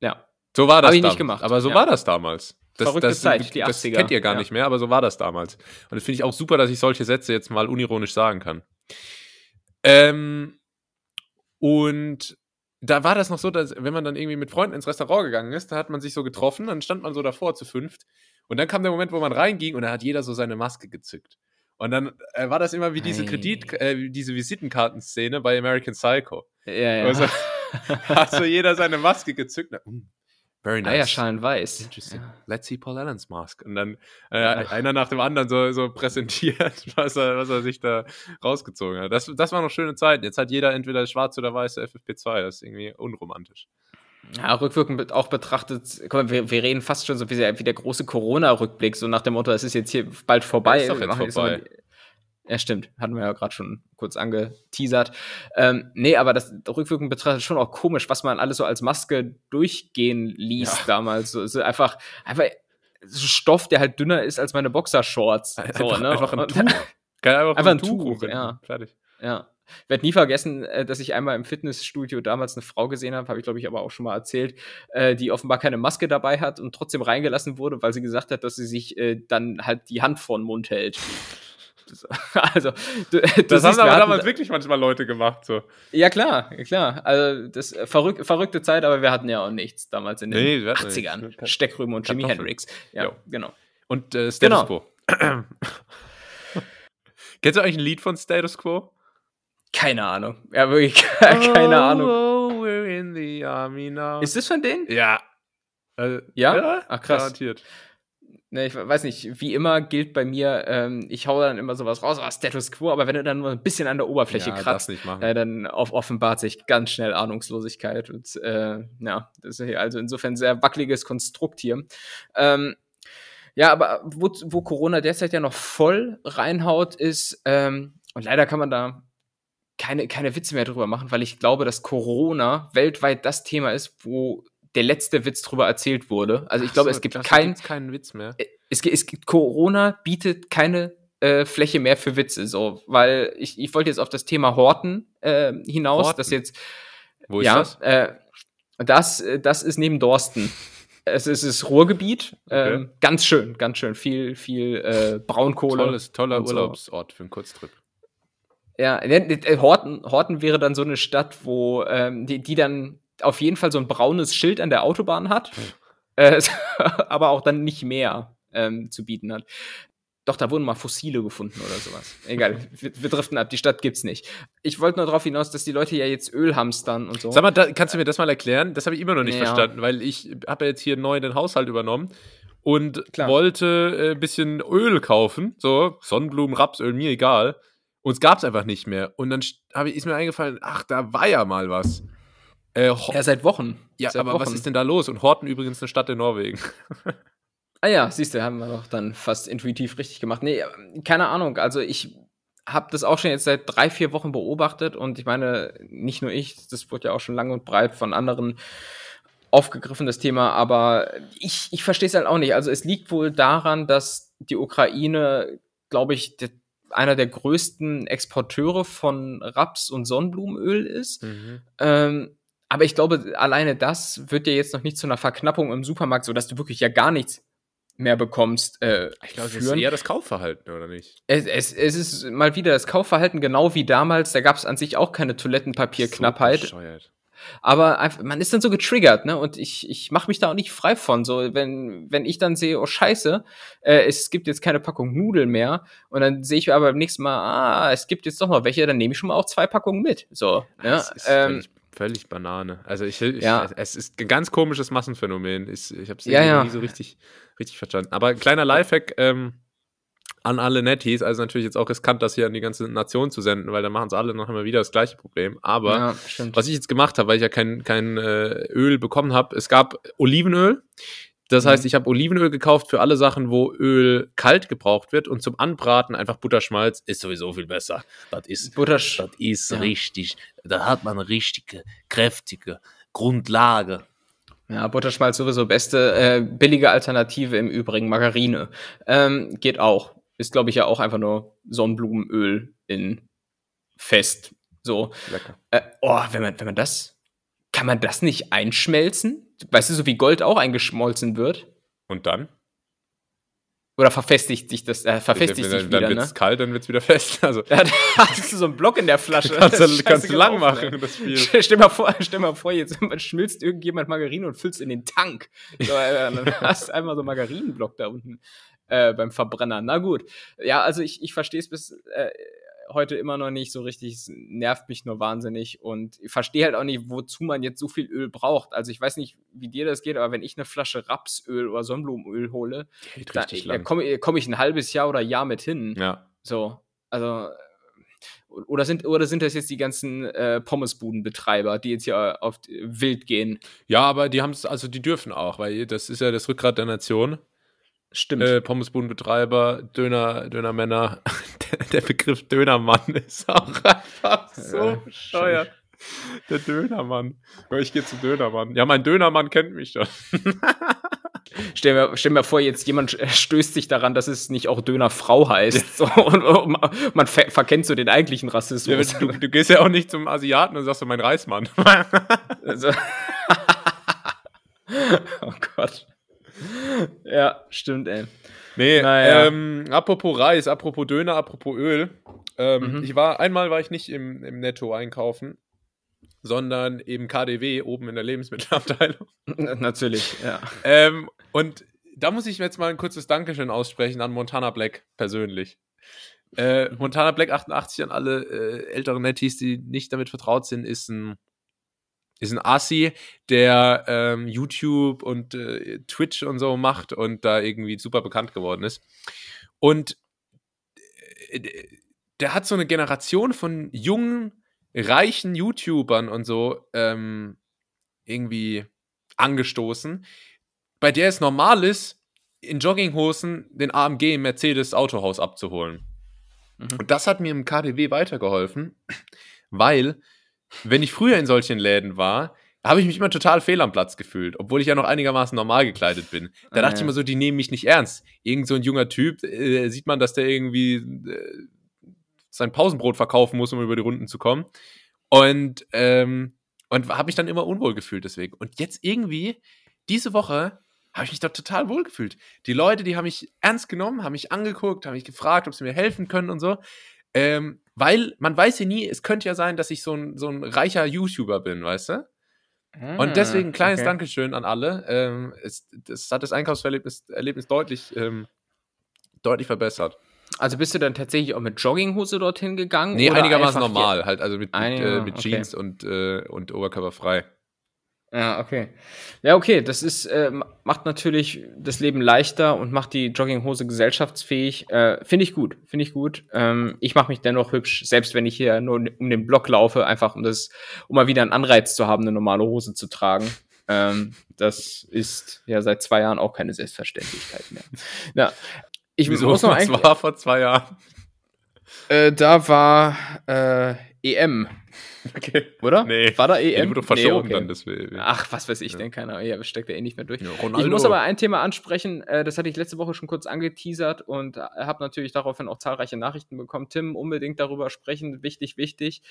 Ja. So war das Hab ich damals. nicht gemacht. Aber so Ja. war das damals. Das, Verrückte das, Zeit, die das 80er. kennt ihr gar Ja. nicht mehr, aber so war das damals. Und das finde ich auch super, dass ich solche Sätze jetzt mal unironisch sagen kann. Ähm, und da war das noch so, dass wenn man dann irgendwie mit Freunden ins Restaurant gegangen ist, da hat man sich so getroffen, dann stand man so davor zu fünft. Und dann kam der Moment, wo man reinging und da hat jeder so seine Maske gezückt. Und dann äh, war das immer wie diese. Kredit, äh, diese Visitenkartenszene bei American Psycho. Ja, ja. Also, hat so jeder seine Maske gezückt. Na, mm, very nice. Eierschalen weiß. Interesting. Ja. Let's see Paul Allen's Mask. Und dann äh, einer nach dem anderen so, so präsentiert, was er, was er sich da rausgezogen hat. Das, das waren noch schöne Zeiten. Jetzt hat jeder entweder schwarz oder weiße FFP2. Das ist irgendwie unromantisch. Ja, rückwirkend auch betrachtet, guck mal, wir, wir reden fast schon so wie der, große Corona-Rückblick, so nach dem Motto, es ist jetzt hier bald vorbei. Ja, ist doch jetzt vorbei. mal- Ja, stimmt. Hatten wir ja gerade schon kurz angeteasert. Ähm, nee, aber das rückwirkend betrachtet schon auch komisch, was man alles so als Maske durchgehen ließ Ja. damals. So, so einfach, einfach so Stoff, der halt dünner ist als meine Boxershorts. So, Einfach- ne? einfach ein Tuch. Kann einfach, Einfach ein Tuch, umbinden. ja. Fertig. Ja. Ich werde nie vergessen, äh, dass ich einmal im Fitnessstudio damals eine Frau gesehen habe, habe ich glaube ich aber auch schon mal erzählt, äh, die offenbar keine Maske dabei hat und trotzdem reingelassen wurde, weil sie gesagt hat, dass sie sich äh, dann halt die Hand vor den Mund hält. Das- Also, du, Das siehst, haben wir aber hatten- damals wirklich manchmal Leute gemacht. So. Ja, klar, klar. Also, das äh, verrück, verrückte Zeit, aber wir hatten ja auch nichts damals in den Nee, wir hatten 80ern. nichts. Steckrüben und Jimi. Hendrix. Ja, Jo. genau. Und äh, Status Genau. Quo. Kennst du eigentlich ein Lied von Status Quo? Keine Ahnung. Ja, wirklich keine oh, Ahnung. Oh, we're in the army now. Ist das von denen? ja. Äh, Ja? Ach, krass. Garantiert. Ne, ich weiß nicht, wie immer gilt bei mir, ähm, ich hau dann immer sowas raus, ah, Status Quo, aber wenn du dann nur ein bisschen an der Oberfläche ja, kratzt, äh, dann offenbart sich ganz schnell Ahnungslosigkeit. Und äh, ja, das ist hier also insofern ein sehr wackeliges Konstrukt hier. Ähm, ja, aber wo, wo Corona derzeit ja noch voll reinhaut, ist, ähm, und leider kann man da keine, keine Witze mehr drüber machen, weil ich glaube, dass Corona weltweit das Thema ist, wo der letzte Witz drüber erzählt wurde. Also ich Ach glaube, so, es gibt kein, keinen Witz mehr. es, gi- es gibt Corona bietet keine äh, Fläche mehr für Witze, so, weil ich, ich wollte jetzt auf das Thema Horten äh, hinaus, Horten? das jetzt Wo ist ja, das? Äh, das, äh, das ist neben Dorsten. es ist das Ruhrgebiet, Okay. ähm, ganz schön, ganz schön viel, viel äh, Braunkohle. Tolles, toller so. Urlaubsort für einen Kurztrip. Ja, ne, ne, Horten, Horten wäre dann so eine Stadt, wo ähm, die, die dann auf jeden Fall so ein braunes Schild an der Autobahn hat, äh, aber auch dann nicht mehr ähm, zu bieten hat. Doch, da wurden mal Fossile gefunden oder sowas. Egal, wir, wir driften ab, die Stadt gibt's nicht. Ich wollte nur darauf hinaus, dass die Leute ja jetzt Öl hamstern und so. Sag mal, da, kannst du mir das mal erklären? Das habe ich immer noch nicht Ja. verstanden, weil ich habe ja jetzt hier neu den Haushalt übernommen und Klar. wollte ein äh, bisschen Öl kaufen, so Sonnenblumen, Rapsöl, mir egal. Und es gab es einfach nicht mehr. Und dann ich, ist mir eingefallen, ach, da war ja mal was. Äh, ja, seit Wochen. ja, seit aber was Wochen. ist denn da los? Und Horten übrigens eine Stadt in Norwegen. Ah ja, siehst du, haben wir doch dann fast intuitiv richtig gemacht. Nee, keine Ahnung. Also ich habe das auch schon jetzt seit drei, vier Wochen beobachtet und ich meine, nicht nur ich, das wurde ja auch schon lang und breit von anderen aufgegriffen, das Thema, aber ich, ich verstehe es halt auch nicht. Also es liegt wohl daran, dass die Ukraine, glaube ich, der, einer der größten Exporteure von Raps- und Sonnenblumenöl ist. Ähm, aber ich glaube, alleine das wird ja jetzt noch nicht zu einer Verknappung im Supermarkt, sodass du wirklich ja gar nichts mehr bekommst. Äh, Ich glaube, das ist eher das Kaufverhalten, oder nicht? Es, es, es ist mal wieder das Kaufverhalten, genau wie damals. Da gab es an sich auch keine Toilettenpapierknappheit. So bescheuert. aber einfach, man ist dann so getriggert, ne? Und ich, ich mache mich da auch nicht frei von. So, wenn, wenn ich dann sehe, oh Scheiße, äh, es gibt jetzt keine Packung Nudeln mehr, und dann sehe ich aber beim nächsten Mal, ah, es gibt jetzt doch noch welche, dann nehme ich schon mal auch zwei Packungen mit. So, ja. Das ist ähm, völlig, Banane. Also ich, ich Ja. es ist ein ganz komisches Massenphänomen. Ich, ich habe es Ja, ja. nie so richtig, richtig verstanden. Aber ein kleiner Lifehack ähm, an alle Netties, also natürlich jetzt auch riskant, das hier an die ganze Nation zu senden, weil dann machen es alle noch immer wieder das gleiche Problem. Aber was ich jetzt gemacht habe, weil ich ja kein, kein äh, Öl bekommen habe, es gab Olivenöl. Das heißt, ich habe Olivenöl gekauft für alle Sachen, wo Öl kalt gebraucht wird und zum Anbraten einfach Butterschmalz ist sowieso viel besser. Das ist, Buttersch das ist Ja. richtig, da hat man eine richtige, kräftige Grundlage. Ja, Butterschmalz sowieso beste, äh, billige Alternative im Übrigen, Margarine. Ähm, geht auch. Ist, glaube ich, ja auch einfach nur Sonnenblumenöl in fest. So. Lecker. Äh, oh, wenn man, wenn man das. Kann man das nicht einschmelzen? Weißt du, so wie Gold auch eingeschmolzen wird? Und dann? Oder verfestigt sich das, äh, verfestigt dann, sich dann wieder, wird ne? es kalt, dann wird es wieder fest. Also Ja, da hast du so einen Block in der Flasche. kannst Das du kannst du lang gelaufen, machen, das Spiel. Stell mal vor, stell mal vor, jetzt schmilzt irgendjemand Margarine und füllst in den Tank. So, äh, dann hast du einmal so einen Margarinenblock da unten äh, beim Verbrenner. Na gut. Ja, also ich, ich verstehe es bis äh, heute immer noch nicht so richtig. Es nervt mich nur wahnsinnig und ich verstehe halt auch nicht, wozu man jetzt so viel Öl braucht. Also ich weiß nicht, wie dir das geht, aber wenn ich eine Flasche Rapsöl oder Sonnenblumenöl hole, da, komme komm ich ein halbes Jahr oder Jahr mit hin. Ja. So, also äh, oder sind oder sind das jetzt die ganzen äh, Pommesbudenbetreiber, die jetzt hier auf die- wild gehen? ja, aber die haben es, also die dürfen auch, weil das ist ja das Rückgrat der Nation. Stimmt. Äh, Pommesbudenbetreiber, Döner, Dönermänner. Der, der Begriff Dönermann ist auch einfach so Äh, bescheuert. Der Dönermann. Ja, Ich gehe zum Dönermann. Ja, mein Dönermann kennt mich doch. stell, mir, stell mir vor, jetzt jemand äh, stößt sich daran, dass es nicht auch Dönerfrau heißt. So, und, und man- man ver verkennt so den eigentlichen Ja, Rassismus. du, du gehst ja auch nicht zum Asiaten und sagst so, mein Reismann. Also oh Gott. Ja, stimmt, ey. Nee, Naja. ähm, apropos Reis, apropos Döner, apropos Öl. Ähm, Mhm. Ich war, einmal war ich nicht im, im Netto einkaufen, sondern im KDW oben in der Lebensmittelabteilung. Natürlich, ja. ähm, und da muss ich jetzt mal ein kurzes Dankeschön aussprechen an Montana Black persönlich. Äh, Montana Black 88 an alle äh, älteren Netties, die nicht damit vertraut sind, ist ein ist ein Assi, der ähm, YouTube und äh, Twitch und so macht und da irgendwie super bekannt geworden ist. Und äh, der hat so eine Generation von jungen, reichen YouTubern und so ähm, irgendwie angestoßen, bei der es normal ist, in Jogginghosen den AMG im Mercedes Autohaus abzuholen. Mhm. Und das hat mir im KDW weitergeholfen, weil, wenn ich früher in solchen Läden war, habe ich mich immer total fehl am Platz gefühlt, obwohl ich ja noch einigermaßen normal gekleidet bin. Da dachte ich immer so, die nehmen mich nicht ernst. Irgend so ein junger Typ, äh, sieht man, dass der irgendwie äh, sein Pausenbrot verkaufen muss, um über die Runden zu kommen. Und, ähm, und habe mich dann immer unwohl gefühlt deswegen. Und jetzt irgendwie, diese Woche, habe ich mich dort total wohl gefühlt. Die Leute, die haben mich ernst genommen, haben mich angeguckt, haben mich gefragt, ob sie mir helfen können und so. Ähm, weil man weiß ja nie, es könnte ja sein, dass ich so ein, so ein reicher YouTuber bin, weißt du? Und deswegen ein kleines okay. Dankeschön an alle. Ähm, es, das hat das Einkaufserlebnis Erlebnis deutlich, ähm, deutlich verbessert. Also bist du dann tatsächlich auch mit Jogginghose dorthin gegangen? Nee, einigermaßen normal, halt, also mit, mit, Einiger- äh, mit okay. Jeans und, äh, und Oberkörper frei. Ja, okay. Ja, okay, das ist, äh, ma- macht natürlich das Leben leichter und macht die Jogginghose gesellschaftsfähig. Äh, finde ich gut, finde ich gut. Ähm, ich mache mich dennoch hübsch, selbst wenn ich hier nur um den Block laufe, einfach um das, um mal wieder einen Anreiz zu haben, eine normale Hose zu tragen. Ähm, das ist ja seit zwei Jahren auch keine Selbstverständlichkeit mehr. Ja. Ich Wieso? muss noch das eigentlich, war vor zwei Jahren. äh, da war äh, EM, Okay. oder? Nee. War da EM? die wurde verschoben Nee, okay. dann, deswegen. Ach, was weiß ich Ja. denn, keiner. Ja, steckt ja eh nicht mehr durch. Ja, Ich muss aber ein Thema ansprechen, äh, das hatte ich letzte Woche schon kurz angeteasert und äh, habe natürlich daraufhin auch zahlreiche Nachrichten bekommen. Tim, unbedingt darüber sprechen, wichtig, wichtig.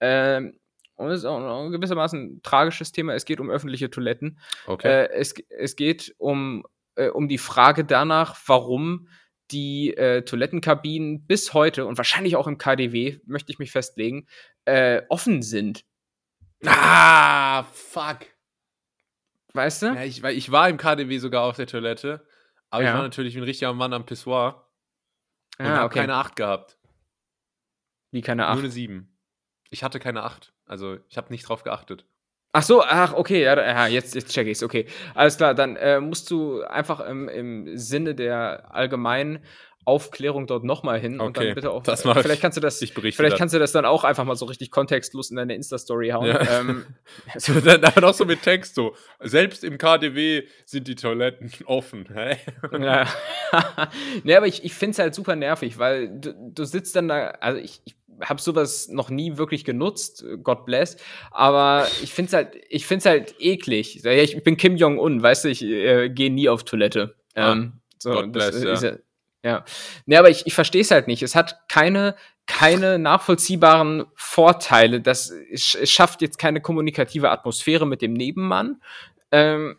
Ähm, und es ist auch gewissermaßen ein tragisches Thema. Es geht um öffentliche Toiletten. okay. Äh, es, es geht um, äh, um die Frage danach, warum die äh, Toilettenkabinen bis heute und wahrscheinlich auch im KDW, möchte ich mich festlegen, äh, offen sind. ah, fuck. Weißt du? Ja, ich, ich war im KDW sogar auf der Toilette, aber Ja. ich war natürlich ein richtiger Mann am Pissoir und Ah, habe okay. keine 8 gehabt. Wie keine Nur Acht. eine 7. Ich hatte keine 8. Also ich habe nicht drauf geachtet. Ach so, ach, okay, ja, ja jetzt, jetzt check ich's, okay. Alles klar, dann äh, musst du einfach im, im Sinne der allgemeinen Aufklärung dort nochmal hin und dann bitte auch. Das mach vielleicht kannst du das, ich berichte vielleicht kannst du das dann auch einfach mal so richtig kontextlos in deine Insta-Story hauen. Ja. Ähm, So, dann aber noch so mit Text so. Selbst im KDW sind die Toiletten offen. Hä? Ja. nee, aber ich, ich finde es halt super nervig, weil du, du sitzt dann da, also ich, ich habe sowas noch nie wirklich genutzt, God bless, aber ich finde es halt, ich find's halt eklig. Ich bin Kim Jong-un, weißt du, ich äh, gehe nie auf Toilette. Ah, ähm, so, God bless, ja. ja. ja. Nee, aber ich, ich verstehe es halt nicht. Es hat keine, keine nachvollziehbaren Vorteile. Das, es, schafft jetzt keine kommunikative Atmosphäre mit dem Nebenmann. Ähm,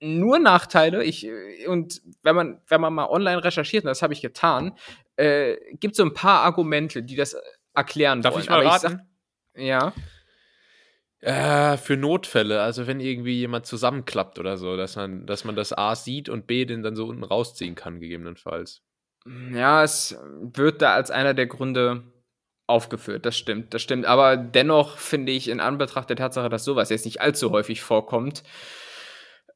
nur Nachteile. Ich, und wenn man, wenn man mal online recherchiert, und das habe ich getan, äh, gibt es so ein paar Argumente, die das erklären Darf wollen. ich mal raten? sag- ja. Äh, für Notfälle, also wenn irgendwie jemand zusammenklappt oder so, dass man, dass man das A sieht und B den dann so unten rausziehen kann, gegebenenfalls. Ja, es wird da als einer der Gründe aufgeführt, das stimmt, das stimmt. Aber dennoch finde ich in Anbetracht der Tatsache, dass sowas jetzt nicht allzu häufig vorkommt,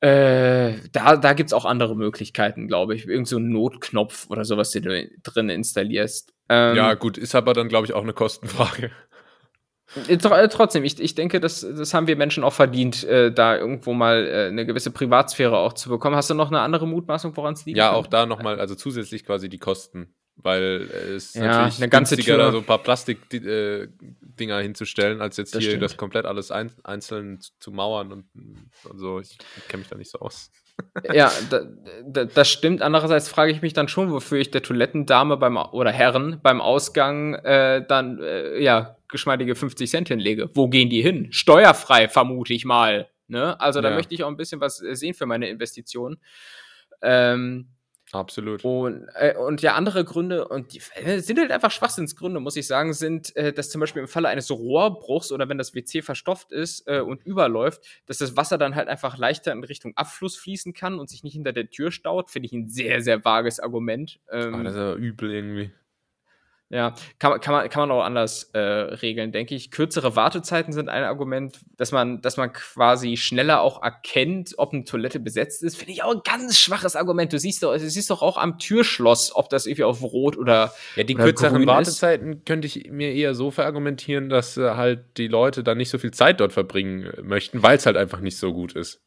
äh, da, da gibt es auch andere Möglichkeiten, glaube ich. Irgend so einen Notknopf oder sowas, den du drin installierst. Ähm, ja, gut, ist aber dann, glaube ich, auch eine Kostenfrage. Äh, tr- äh, Trotzdem, ich, ich denke, das, das haben wir Menschen auch verdient, äh, da irgendwo mal äh, eine gewisse Privatsphäre auch zu bekommen. Hast du noch eine andere Mutmaßung, woran es liegt? Ja, auch da nochmal, also zusätzlich quasi die Kosten. Weil es ist Ja, natürlich eine ganze günstiger, Tür. da so ein paar Plastikdinger hinzustellen, als jetzt Das hier stimmt. das komplett alles ein, einzeln zu, mauern und, und so. Ich kenne mich da nicht so aus. Ja, da, da, das stimmt. Andererseits frage ich mich dann schon, wofür ich der Toilettendame beim oder Herren beim Ausgang äh, dann äh, ja geschmeidige 50 Cent hinlege. Wo gehen die hin? Steuerfrei, vermute ich mal. Ne? Also da Ja. möchte ich auch ein bisschen was äh, sehen für meine Investition. Ähm, Absolut. und, äh, und ja, andere Gründe, und die sind halt einfach Schwachsinnsgründe, muss ich sagen, sind, äh, dass zum Beispiel im Falle eines Rohrbruchs oder wenn das WC verstopft ist äh, und überläuft, dass das Wasser dann halt einfach leichter in Richtung Abfluss fließen kann und sich nicht hinter der Tür staut, finde ich ein sehr, sehr vages Argument. Ähm, Ah, das ist ja übel irgendwie. Ja, kann, man- kann, man, kann man auch anders äh, regeln, denke ich. Kürzere Wartezeiten sind ein Argument, dass man, dass man quasi schneller auch erkennt, ob eine Toilette besetzt ist. Finde ich auch ein ganz schwaches Argument. Du siehst doch, du siehst doch auch am Türschloss, ob das irgendwie auf Rot oder. Ja, die oder kürzeren grün ist. Wartezeiten könnte ich mir eher so verargumentieren, dass äh, halt die Leute dann nicht so viel Zeit dort verbringen äh, möchten, weil es halt einfach nicht so gut ist.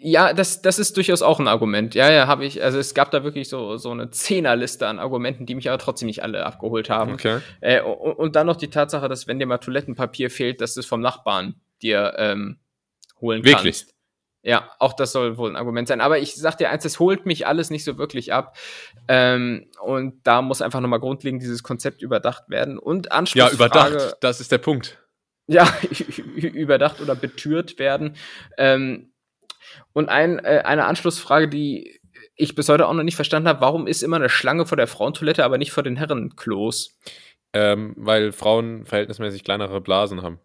Ja, das, das ist durchaus auch ein Argument. Ja, ja, habe ich. Also es gab da wirklich so, so eine Zehnerliste an Argumenten, die mich aber trotzdem nicht alle abgeholt haben. Okay. Äh, und, und dann noch die Tatsache, dass wenn dir mal Toilettenpapier fehlt, dass du es vom Nachbarn dir ähm, holen Wirklich? kannst. Ja, auch das soll wohl ein Argument sein. Aber ich sag dir eins, es holt mich alles nicht so wirklich ab. Ähm, und da muss einfach nochmal grundlegend dieses Konzept überdacht werden. Und Ja, Anschlussfrage, überdacht, das ist der Punkt. ja, überdacht oder betürt werden. Ähm, und ein, äh, eine Anschlussfrage, die ich bis heute auch noch nicht verstanden habe, warum ist immer eine Schlange vor der Frauentoilette, aber nicht vor den Herrenklos? Ähm, weil Frauen verhältnismäßig kleinere Blasen haben.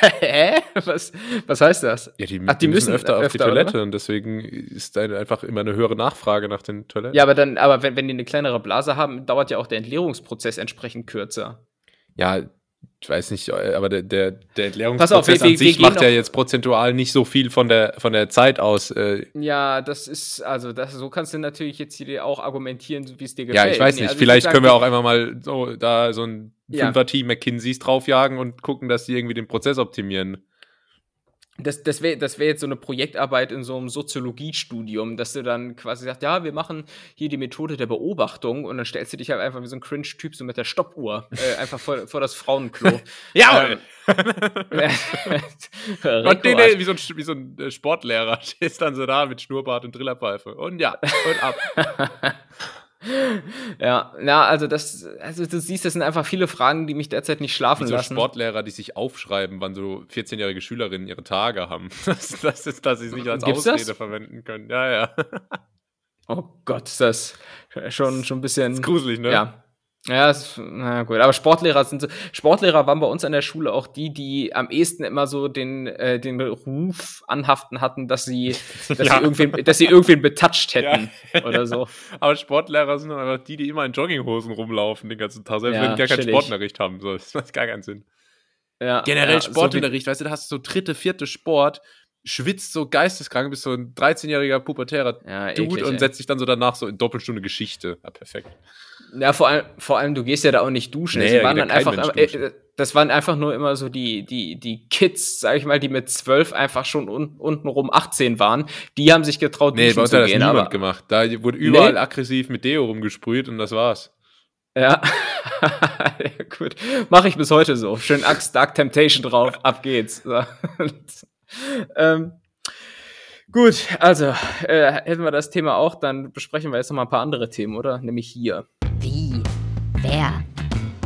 Hä? Was, was heißt das? Ja, die, Ach, die müssen öfter auf die öfter, oder? Toilette und deswegen ist da einfach immer eine höhere Nachfrage nach den Toiletten. Ja, aber dann, aber wenn, wenn die eine kleinere Blase haben, dauert ja auch der Entleerungsprozess entsprechend kürzer. Ja, ich weiß nicht, äh, aber der, der, der Pass Entleerungsprozess auf, wir- wir- an wir sich gehen macht ja jetzt prozentual nicht so viel von der, von der Zeit aus. Äh, Ja, das ist, also das, so kannst du natürlich jetzt hier auch argumentieren, wie es dir ja, gefällt. ich weiß Nee, nicht, also vielleicht können wir auch einfach mal so da so ein Ja. Fünfer-Team McKinseys draufjagen und gucken, dass die irgendwie den Prozess optimieren. Das, das wäre das wär jetzt so eine Projektarbeit in so einem Soziologiestudium, dass du dann quasi sagst, ja, wir machen hier die Methode der Beobachtung und dann stellst du dich halt einfach wie so ein Cringe-Typ so mit der Stoppuhr äh, einfach vor, vor das Frauenklo. Ja, Ähm, und den, wie so ein, wie so ein äh, Sportlehrer stehst dann so da mit Schnurrbart und Drillerpfeife. Und ja, und ab. ja, na, also das, also du siehst, das sind einfach viele Fragen, die mich derzeit nicht schlafen so lassen. Sportlehrer, die sich aufschreiben, wann so 14-jährige Schülerinnen ihre Tage haben. Das, das ist, dass sie es nicht als Gibt's Ausrede das? verwenden können. Ja, ja. Oh Gott, ist das schon, schon ein bisschen. ist gruselig, ne? Ja. Ja, ist, na gut, aber Sportlehrer sind so, Sportlehrer waren bei uns an der Schule auch die, die am ehesten immer so den, äh, den Ruf anhaften hatten, dass sie, dass Ja. sie irgendwen, dass sie irgendwen betatscht hätten Ja. oder so. Aber Sportlehrer sind einfach die, die immer in Jogginghosen rumlaufen den ganzen Tag, selbst Ja, wenn die gar keinen chillig. Sportunterricht haben. So, das macht gar keinen Sinn. Ja, Generell ja, so Sportunterricht, weißt du, da hast du so dritte, vierte Sport. schwitzt so geisteskrank, bist so ein 13-jähriger pubertärer Ja, Dude eklig, und ey. setzt dich dann so danach so in Doppelstunde Geschichte. Ja, perfekt. Ja, vor allem, vor allem, du gehst ja da auch nicht duschen. Nee, das, waren da einfach, äh, das waren einfach nur immer so die, die, die Kids, sag ich mal, die mit zwölf einfach schon un, untenrum 18 waren. Die haben sich getraut, Nee, duschen zu hat das gehen. niemand gemacht. Da wurde überall Nee? aggressiv mit Deo rumgesprüht und das war's. ja. ja, gut. Mache ich bis heute so. Schön Axe Dark Temptation drauf. Ab geht's. So. ähm, gut, also, äh, hätten wir das Thema auch, dann besprechen wir jetzt noch mal ein paar andere Themen, oder? Nämlich hier. Wie? Wer?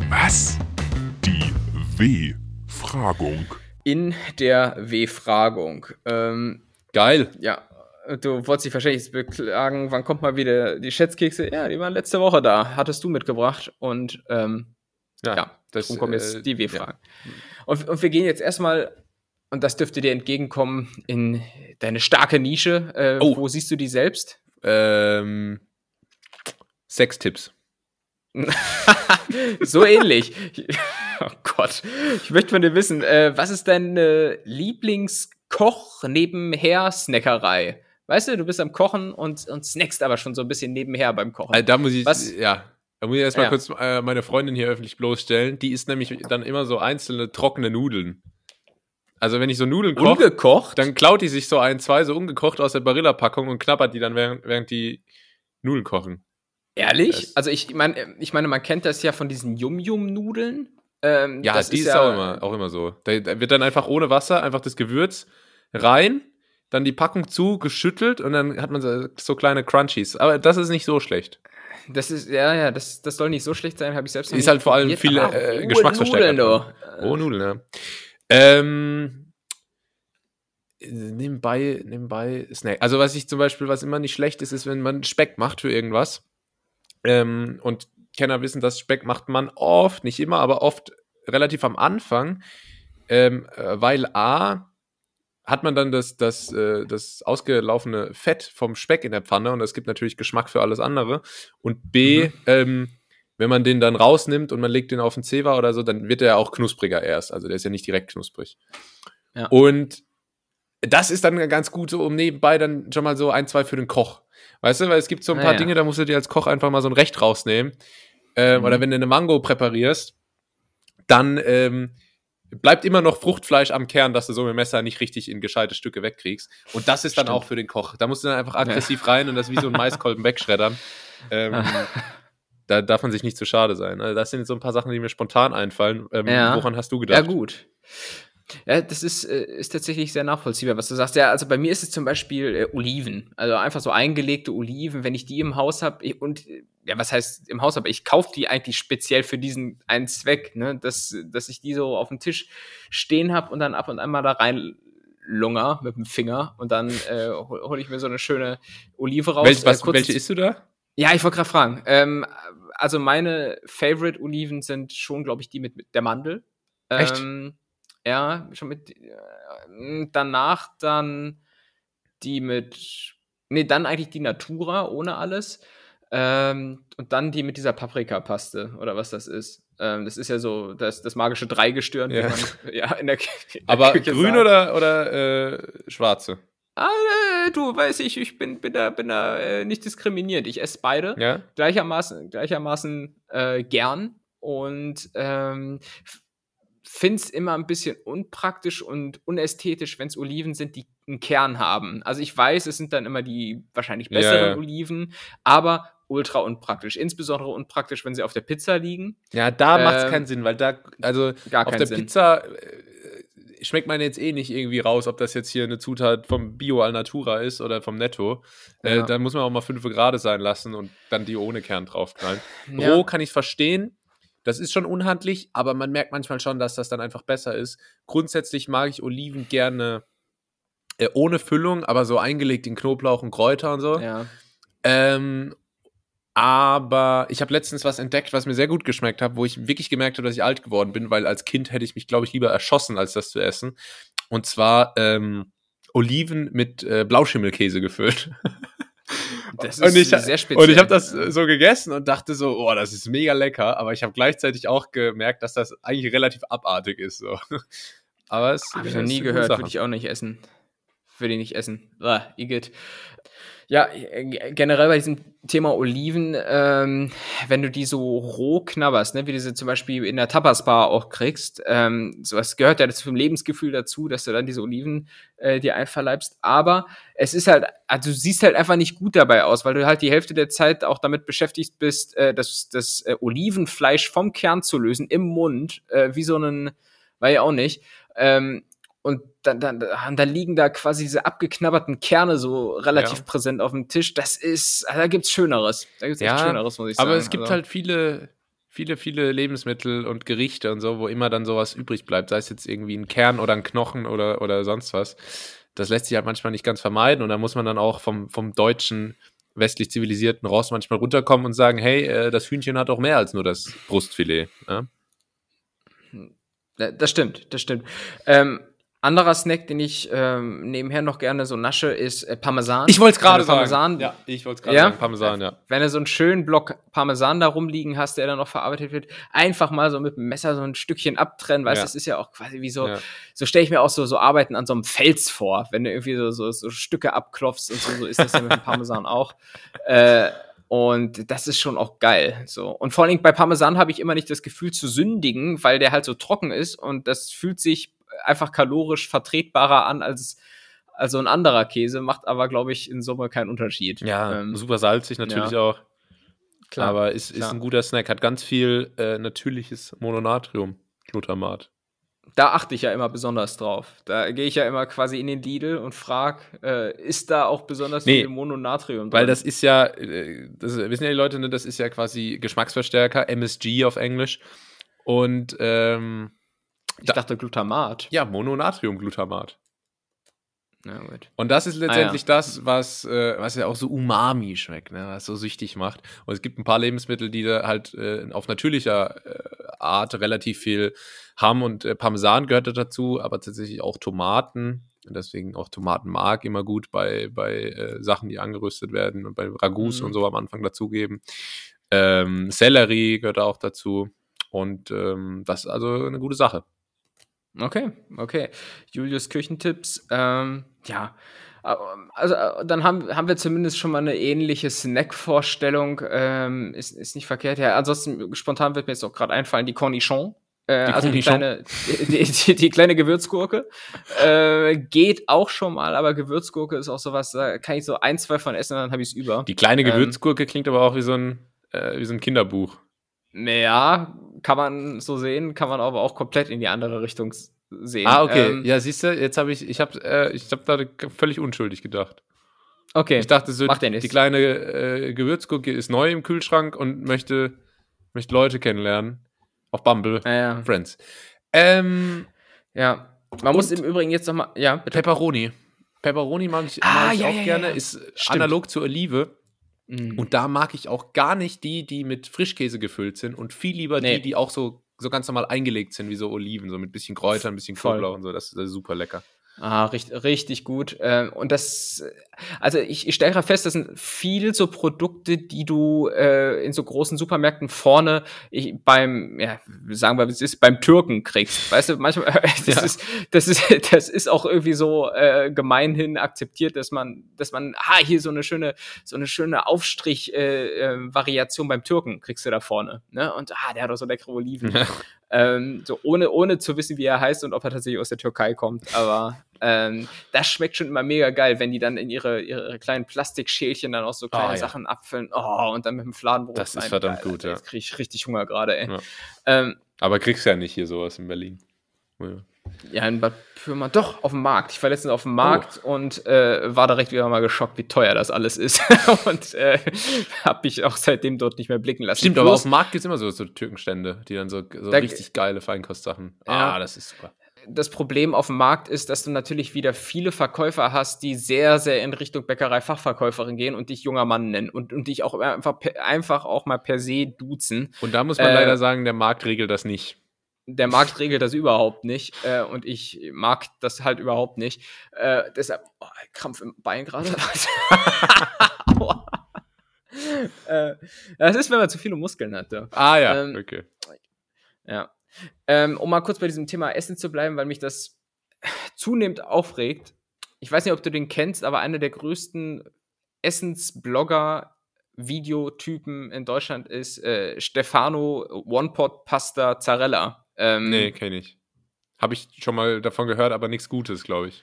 Was? Die W-Fragung. In der W-Fragung. Ähm, Geil. Ja, du wolltest dich wahrscheinlich jetzt beklagen, wann kommt mal wieder die Schätzkekse? Ja, die waren letzte Woche da, hattest du mitgebracht und ähm, ja, das darum kommen jetzt äh, die W-Fragen. Und, und wir gehen jetzt erstmal, und das dürfte dir entgegenkommen, in deine starke Nische. Äh, Oh. Wo siehst du die selbst? Ja. Ähm, Sextipps. so ähnlich. oh Gott. Ich möchte von dir wissen, äh, was ist deine Lieblingskoch nebenher Snackerei? Weißt du, du bist am Kochen und, und snackst aber schon so ein bisschen nebenher beim Kochen. Also da muss ich, Was? ja, da muss ich erstmal Ja. kurz äh, meine Freundin hier öffentlich bloßstellen. Die isst nämlich dann immer so einzelne trockene Nudeln. Also wenn ich so Nudeln koche, Ungekocht? dann klaut die sich so ein, zwei so ungekocht aus der Barilla-Packung und knabbert die dann, während, während die Nudeln kochen. Ehrlich? Das- Also ich meine, ich meine, man kennt das ja von diesen Yum-Yum-Nudeln. Ähm, Ja, das die ist, ja, auch, immer, auch immer so. Da, da wird dann einfach ohne Wasser einfach das Gewürz rein, dann die Packung zu, geschüttelt und dann hat man so, so kleine Crunchies. Aber das ist nicht so schlecht. Das ist, ja, ja, das, das soll nicht so schlecht sein, habe ich selbst noch Ist nicht halt vor allem aber äh, Geschmacksverstärker. Nudeln. Rohe Nudeln, ja. Ähm, nebenbei, nebenbei Snack. Also was ich zum Beispiel, was immer nicht schlecht ist, ist, wenn man Speck macht für irgendwas. Ähm, und Kenner wissen, dass Speck macht man oft, nicht immer, aber oft relativ am Anfang, ähm, äh, weil A hat man dann das, das, äh, das ausgelaufene Fett vom Speck in der Pfanne und es gibt natürlich Geschmack für alles andere. Und B, Mhm. ähm, wenn man den dann rausnimmt und man legt den auf den Zewa oder so, dann wird er ja auch knuspriger erst. Also der ist ja nicht direkt knusprig. Ja. Und das ist dann ganz gut so, um nebenbei dann schon mal so ein, zwei für den Koch. Weißt du, weil es gibt so ein paar Naja. Dinge, da musst du dir als Koch einfach mal so ein Recht rausnehmen. Ähm, Mhm. Oder wenn du eine Mango präparierst, dann ähm, bleibt immer noch Fruchtfleisch am Kern, dass du so mit dem Messer nicht richtig in gescheite Stücke wegkriegst. Und das ist dann Stimmt. auch für den Koch. Da musst du dann einfach aggressiv rein und das wie so ein Maiskolben wegschreddern. Ähm, da darf man sich nicht zu schade sein. Also das sind so ein paar Sachen, die mir spontan einfallen. Ähm, Ja. Woran hast du Ja, gedacht? gut. Ja, das ist, äh, ist tatsächlich sehr nachvollziehbar, was du sagst. Ja, also bei mir ist es zum Beispiel äh, Oliven. Also einfach so eingelegte Oliven, wenn ich die im Haus habe. Und äh, ja, was heißt im Haus habe? Ich kaufe die eigentlich speziell für diesen einen Zweck, ne? Dass, dass ich die so auf dem Tisch stehen habe und dann ab und an mal da rein lunger mit dem Finger und dann äh, hole hol ich mir so eine schöne Olive raus. Welch, was, Äh, kurz- welche isst du da? ja, ich wollte gerade fragen. Ähm, also meine Favorite Oliven sind schon, glaube ich, die mit, mit der Mandel. Echt? Ja, schon mit. Äh, danach dann die mit. Nee, dann eigentlich die Natura ohne alles. Ähm, und dann die mit dieser Paprikapaste oder was das ist. Ähm, das ist ja so das, das magische Dreigestirn, Ja. wie man ja, in der, in der Aber Küche grün sagt. oder, oder äh, schwarze? Ah, äh, du, weiß ich, ich bin, bin da, bin da äh, nicht diskriminierend. Ich esse beide Ja? gleichermaßen, gleichermaßen äh, gern und ähm, finde es immer ein bisschen unpraktisch und unästhetisch, wenn es Oliven sind, die einen Kern haben. Also ich weiß, es sind dann immer die wahrscheinlich Ja, besseren ja. Oliven, aber ultra unpraktisch. Insbesondere unpraktisch, wenn sie auf der Pizza liegen. Ja, da macht es Ähm, keinen Sinn, weil da, also auf der Sinn. Pizza äh, schmeckt man jetzt eh nicht irgendwie raus, ob das jetzt hier eine Zutat vom Bio Alnatura ist oder vom Netto. Äh, Ja. da muss man auch mal fünf Grad sein lassen und dann die ohne Kern draufknallen. Ja. Roh kann ich verstehen. Das ist schon unhandlich, aber man merkt manchmal schon, dass das dann einfach besser ist. Grundsätzlich mag ich Oliven gerne äh, ohne Füllung, aber so eingelegt in Knoblauch und Kräuter und so. Ja. Ähm, aber ich habe letztens was entdeckt, was mir sehr gut geschmeckt hat, wo ich wirklich gemerkt habe, dass ich alt geworden bin, weil als Kind hätte ich mich, glaube ich, lieber erschossen, als das zu essen. Und zwar ähm, Oliven mit äh, Blauschimmelkäse gefüllt. Das und ich, sehr speziell. Und ich habe das äh, so gegessen und dachte so, oh, das ist mega lecker. Aber ich habe gleichzeitig auch gemerkt, dass das eigentlich relativ abartig ist. So. Aber es Habe ich es noch nie ist gehört, würde ich auch nicht essen. würde ich nicht essen. Ah, Igitt. Ja, generell bei diesem Thema Oliven, ähm, wenn du die so roh knabberst, ne, wie du sie zum Beispiel in der Tapas-Bar auch kriegst, ähm, sowas gehört ja zum Lebensgefühl dazu, dass du dann diese Oliven äh, dir einverleibst. Aber es ist halt, also du siehst halt einfach nicht gut dabei aus, weil du halt die Hälfte der Zeit auch damit beschäftigt bist, äh, das, das äh, Olivenfleisch vom Kern zu lösen im Mund, äh, wie so einen, weiß ich auch nicht. Ähm, und dann, dann, dann liegen da quasi diese abgeknabberten Kerne so relativ Ja. präsent auf dem Tisch. Das ist, also da gibt's Schöneres. Da gibt's echt Ja, Schöneres, muss ich sagen. Aber es gibt also, halt viele, viele, viele Lebensmittel und Gerichte und so, wo immer dann sowas übrig bleibt, sei es jetzt irgendwie ein Kern oder ein Knochen oder, oder sonst was. Das lässt sich halt manchmal nicht ganz vermeiden und da muss man dann auch vom, vom deutschen, westlich zivilisierten Ross manchmal runterkommen und sagen, hey, äh, das Hühnchen hat auch mehr als nur das Brustfilet. Ja? Ja, Das stimmt, das stimmt. Ähm, anderer Snack, den ich ähm, nebenher noch gerne so nasche, ist äh, Parmesan. Ich wollte es gerade sagen. Parmesan, Ja, ich wollte es gerade Ja? sagen. Parmesan, ja. Wenn du so einen schönen Block Parmesan da rumliegen hast, der dann noch verarbeitet wird, einfach mal so mit dem Messer so ein Stückchen abtrennen, weißt du, Ja. das ist ja auch quasi wie so, Ja. so stelle ich mir auch so, so Arbeiten an so einem Fels vor, wenn du irgendwie so, so, so Stücke abklopfst und so, so ist das ja mit dem Parmesan auch. Äh, und das ist schon auch geil. So. Und vor allen Dingen bei Parmesan habe ich immer nicht das Gefühl zu sündigen, weil der halt so trocken ist und das fühlt sich einfach kalorisch vertretbarer an als, als so ein anderer Käse, macht aber, glaube ich, in Summe keinen Unterschied. Ja, Ähm, super salzig natürlich ja. auch. klar. aber ist, ist ein guter Snack. Hat ganz viel äh, natürliches Mononatrium, Glutamat. Da achte ich ja immer besonders drauf. Da gehe ich ja immer quasi in den Lidl und frage, äh, ist da auch besonders Nee, viel Mononatrium drin? Weil das ist ja, äh, das wissen ja die Leute, ne, das ist ja quasi Geschmacksverstärker, MSG auf Englisch. Und ähm, ich dachte Glutamat. ja, Mononatriumglutamat. Na gut. Und das ist letztendlich Ah, ja. das, was, äh, was ja auch so Umami schmeckt, ne? was so süchtig macht. Und es gibt ein paar Lebensmittel, die da halt äh, auf natürlicher äh, Art relativ viel haben und äh, Parmesan gehört da dazu, aber tatsächlich auch Tomaten. Und deswegen auch Tomatenmark immer gut bei, bei äh, Sachen, die angeröstet werden und bei Ragouts Mhm. und so am Anfang dazugeben. Ähm, Sellerie gehört auch dazu. Und ähm, das ist also eine gute Sache. Okay, okay. Julius Küchentipps. Ähm, ja. Äh, Also, äh, dann haben, haben wir zumindest schon mal eine ähnliche Snack-Vorstellung. Ähm, ist, ist nicht verkehrt. Ja, ansonsten spontan wird mir jetzt auch gerade einfallen, die Cornichon. Äh, Die also die kleine, die, die, die kleine Gewürzgurke. Äh, geht auch schon mal, aber Gewürzgurke ist auch sowas, da kann ich so ein, zwei von essen und dann habe ich es über. Die kleine Ähm, Gewürzgurke klingt aber auch wie so ein, äh, wie so ein Kinderbuch. Ja, kann man so sehen, kann man aber auch komplett in die andere Richtung sehen. Ah, okay. Ähm, ja, siehst du, jetzt habe ich, ich habe äh, ich hab da völlig unschuldig gedacht. okay. Ich dachte so, die nichts. kleine äh, Gewürzgurke ist neu im Kühlschrank und möchte, möchte Leute kennenlernen. Auf Bumble. ja, ja. Friends. Ähm, ja. Man muss im Übrigen jetzt noch mal, ja, bitte. Pepperoni. Pepperoni mag ich, Ah, mag ich ja, auch ja, gerne. Ist Stimmt. analog zur Olive. Mhm. Und da mag ich auch gar nicht die, die mit Frischkäse gefüllt sind und viel lieber Nee. die, die auch so, so ganz normal eingelegt sind, wie so Oliven, so mit bisschen Kräutern, ein bisschen. Knoblauch und so. Das das ist super lecker. Ah, richtig, richtig gut. Ähm, und das, äh, also ich, ich stelle gerade fest, das sind viel so Produkte, die du äh, in so großen Supermärkten vorne ich, beim, ja, sagen wir, es ist beim Türken kriegst. Weißt du, manchmal, das, Ja. ist, das ist, das ist auch irgendwie so äh, gemeinhin akzeptiert, dass man, dass man, ah, hier so eine schöne, so eine schöne Aufstrich-Variation beim Türken kriegst du da vorne. Ne? Und ah, der hat auch so leckere Oliven. Ähm, so ohne, ohne zu wissen, wie er heißt und ob er tatsächlich aus der Türkei kommt. Aber ähm, das schmeckt schon immer mega geil, wenn die dann in ihre, ihre kleinen Plastikschälchen dann auch so kleine Ah, ja. Sachen abfüllen. Oh, und dann mit dem Fladenbrot. Das ist verdammt Geil, gut, ja. Jetzt kriege ich richtig Hunger gerade, ey. Ja. Ähm, Aber kriegst ja nicht hier sowas in Berlin. Ja. Ja, in Bad Pyrmont, doch, auf dem Markt. Ich war letztens auf dem Markt und äh, war direkt wieder mal geschockt, wie teuer das alles ist. und äh, habe mich auch seitdem dort nicht mehr blicken lassen. Stimmt, aber Plus- auf dem Markt gibt es immer so, so Türkenstände, die dann so, so Da- richtig geile Feinkostsachen. Ja. Ah, das ist super. das Problem auf dem Markt ist, dass du natürlich wieder viele Verkäufer hast, die sehr, sehr in Richtung Bäckerei-Fachverkäuferin gehen und dich junger Mann nennen und, und dich auch einfach, einfach auch mal per se duzen. Und da muss man Äh, leider sagen, der Markt regelt das nicht. Der Markt regelt das überhaupt nicht äh, und ich mag das halt überhaupt nicht. Äh, deshalb, oh, Krampf im Bein gerade. Äh, das ist, wenn man zu viele Muskeln hat. Ja. Ah ja, Ähm, okay. Ja. Ähm, um mal kurz bei diesem Thema Essen zu bleiben, weil mich das zunehmend aufregt. ich weiß nicht, ob du den kennst, aber einer der größten Essensblogger Videotypen in Deutschland ist äh, Stefano One-Pot Pasta Zarella. Ähm, Nee, kenne ich. Habe ich schon mal davon gehört, aber nichts Gutes, glaube ich.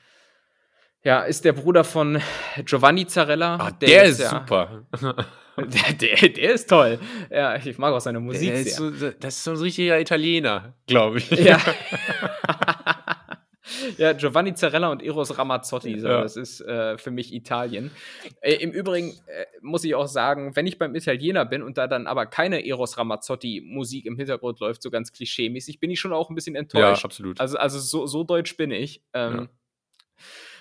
Ja, ist der Bruder von Giovanni Zarella. Ah, der, ist ja- super. Der, der, der ist toll. Ja, ich mag auch seine Musik Der ist sehr. so, das ist so ein richtiger Italiener, glaube ich. Ja. ja, Giovanni Zarella und Eros Ramazzotti, so, Ja. das ist äh, für mich Italien. Äh, Im Übrigen äh, muss ich auch sagen, wenn ich beim Italiener bin und da dann aber keine Eros Ramazzotti Musik im Hintergrund läuft, so ganz klischee-mäßig, bin ich schon auch ein bisschen Ja, enttäuscht. absolut. Also, also so, so deutsch bin ich. Ähm, Ja.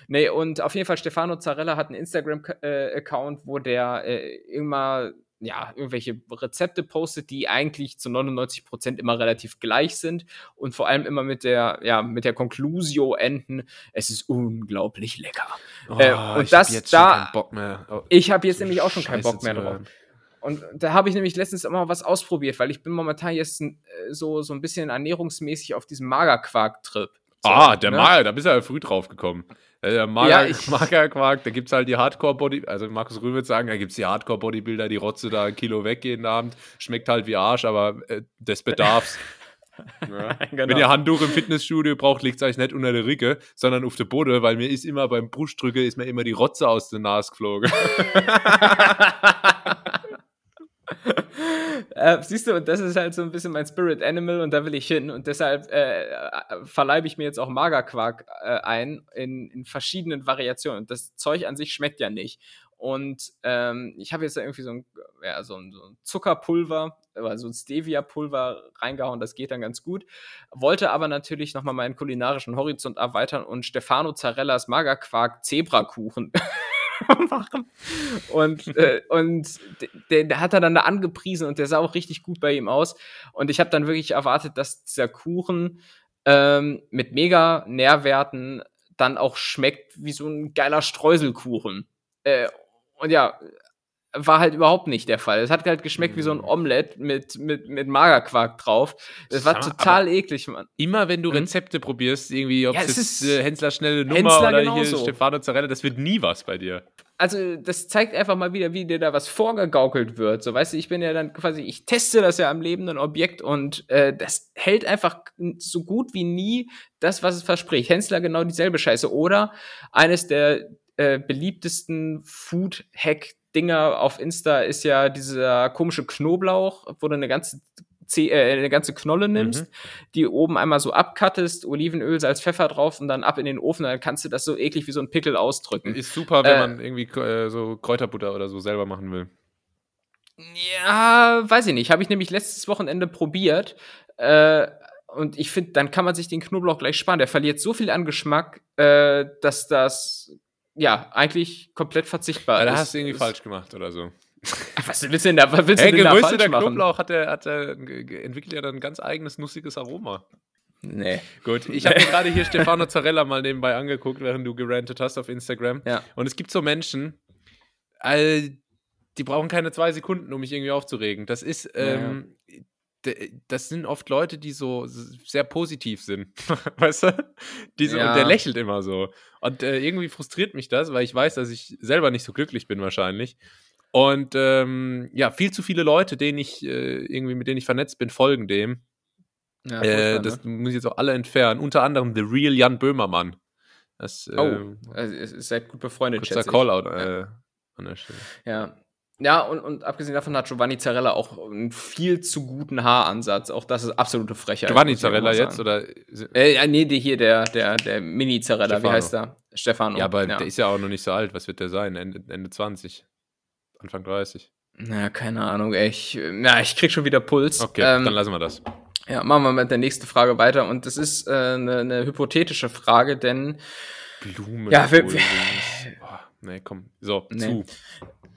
Nee, und auf jeden Fall Stefano Zarella hat einen Instagram-Account, wo der äh, immer ja, irgendwelche Rezepte postet, die eigentlich zu 99% immer relativ gleich sind und vor allem immer mit der, ja, mit der Conclusio enden, es ist unglaublich lecker. äh, und ich das da-. Oh, Ich habe jetzt nämlich auch schon keinen Bock mehr drauf. Und da habe ich nämlich letztens immer was ausprobiert, weil ich bin momentan jetzt äh, so, so ein bisschen ernährungsmäßig auf diesem Magerquark-Trip. Ah, der ne? Mager, da bist du ja früh drauf gekommen. Äh, Der Mager, Ja, Magerquark, da gibt es halt die Hardcore-Body, also Markus Rühl wird sagen, da gibt es die Hardcore-Bodybuilder, die Rotze da ein Kilo weg jeden Abend, schmeckt halt wie Arsch, aber äh, des Bedarfs. ja. Genau. Wenn ihr Handtuch im Fitnessstudio braucht, legt es euch nicht unter der Ricke, sondern auf der Boden, weil mir ist immer beim Brustdrücke ist mir immer die Rotze aus der Nase geflogen. äh, siehst du, und das ist halt so ein bisschen mein Spirit Animal und da will ich hin und deshalb äh, äh, verleibe ich mir jetzt auch Magerquark äh, ein in, in verschiedenen Variationen. Und das Zeug an sich schmeckt ja nicht. Und ähm, ich habe jetzt da irgendwie so ein, ja, so ein, so ein Zuckerpulver, oder so ein Stevia-Pulver reingehauen, das geht dann ganz gut. Wollte aber natürlich nochmal meinen kulinarischen Horizont erweitern und Stefano Zarellas Magerquark Zebrakuchen machen. Und, äh, und den, der hat er dann da angepriesen und der sah auch richtig gut bei ihm aus. Und ich habe dann wirklich erwartet, dass dieser Kuchen ähm, mit mega Nährwerten dann auch schmeckt wie so ein geiler Streuselkuchen. Äh, und ja, war halt überhaupt nicht der Fall. Es hat halt geschmeckt wie so ein Omelett mit, mit, mit Magerquark drauf. Es war Sag total eklig, Mann. Immer wenn du Mhm. Rezepte probierst, irgendwie, ob Ja, es ist- äh, Hensler schnelle Nummer Hensler oder hier genauso. Stefano Zarella, das wird nie was bei dir. also das zeigt einfach mal wieder, wie dir da was vorgegaukelt wird. So, weißt du, ich bin ja dann quasi, ich teste das ja am lebenden Objekt und äh, das hält einfach so gut wie nie das, was es verspricht. Hensler genau dieselbe Scheiße. Oder eines der äh, beliebtesten Food-Hack-Dinger auf Insta ist ja dieser komische Knoblauch, wo du eine ganze äh, eine ganze Knolle nimmst, die oben einmal so abcuttest, Olivenöl, Salz, Pfeffer drauf und dann ab in den Ofen, dann kannst du das so eklig wie so ein Pickel ausdrücken. Ist super, wenn Äh, man irgendwie äh, so Kräuterbutter oder so selber machen will. Ja, weiß ich nicht. Habe ich nämlich letztes Wochenende probiert. Äh, und ich finde, dann kann man sich den Knoblauch gleich sparen. Der verliert so viel an Geschmack, äh, dass das ja eigentlich komplett verzichtbar Ja, da ist. hast du irgendwie falsch gemacht oder so. Was willst du denn da, was willst Hey, du denn da falsch gerösteter machen? Knoblauch hat er, hat er, ge- entwickelt ja dann ein ganz eigenes nussiges Aroma. Nee. Gut, ich habe mir gerade hier Stefano Zarella mal nebenbei angeguckt, während du gerantet hast auf Instagram. Ja. Und es gibt so Menschen, die brauchen keine zwei Sekunden, um mich irgendwie aufzuregen. Das ist, ähm, d- das sind oft Leute, die so sehr positiv sind. weißt du? So, Ja. Und der lächelt immer so. Und äh, irgendwie frustriert mich das, weil ich weiß, dass ich selber nicht so glücklich bin wahrscheinlich. Und ähm, ja, viel zu viele Leute, denen ich äh, irgendwie, mit denen ich vernetzt bin, folgen dem. Ja, Äh, das ne? muss ich jetzt auch alle entfernen. Unter anderem The Real Jan Böhmermann. Das Oh, ähm, also, seid gut befreundet, kurzer. Callout äh, an der Stelle. Ja. Ja, und, und abgesehen davon hat Giovanni Zarella auch einen viel zu guten Haaransatz. Auch das ist absolute Frechheit. Giovanni Zarella jetzt oder? Äh, ja, nee, hier, der, der, der Mini-Zarella, wie Stefano. heißt der? Stefano. Ja, aber der ist ja auch noch nicht so alt. Was wird der sein? Ende, Ende 20. Anfang 30. Na, keine Ahnung, ey. Ich, na, ich krieg schon wieder Puls. Okay, ähm, dann lassen wir das. ja, machen wir mit der nächsten Frage weiter. Und das ist äh, eine, eine hypothetische Frage, denn, Blumen. Ja, wir- Boah, nee, komm. So, Nee. zu.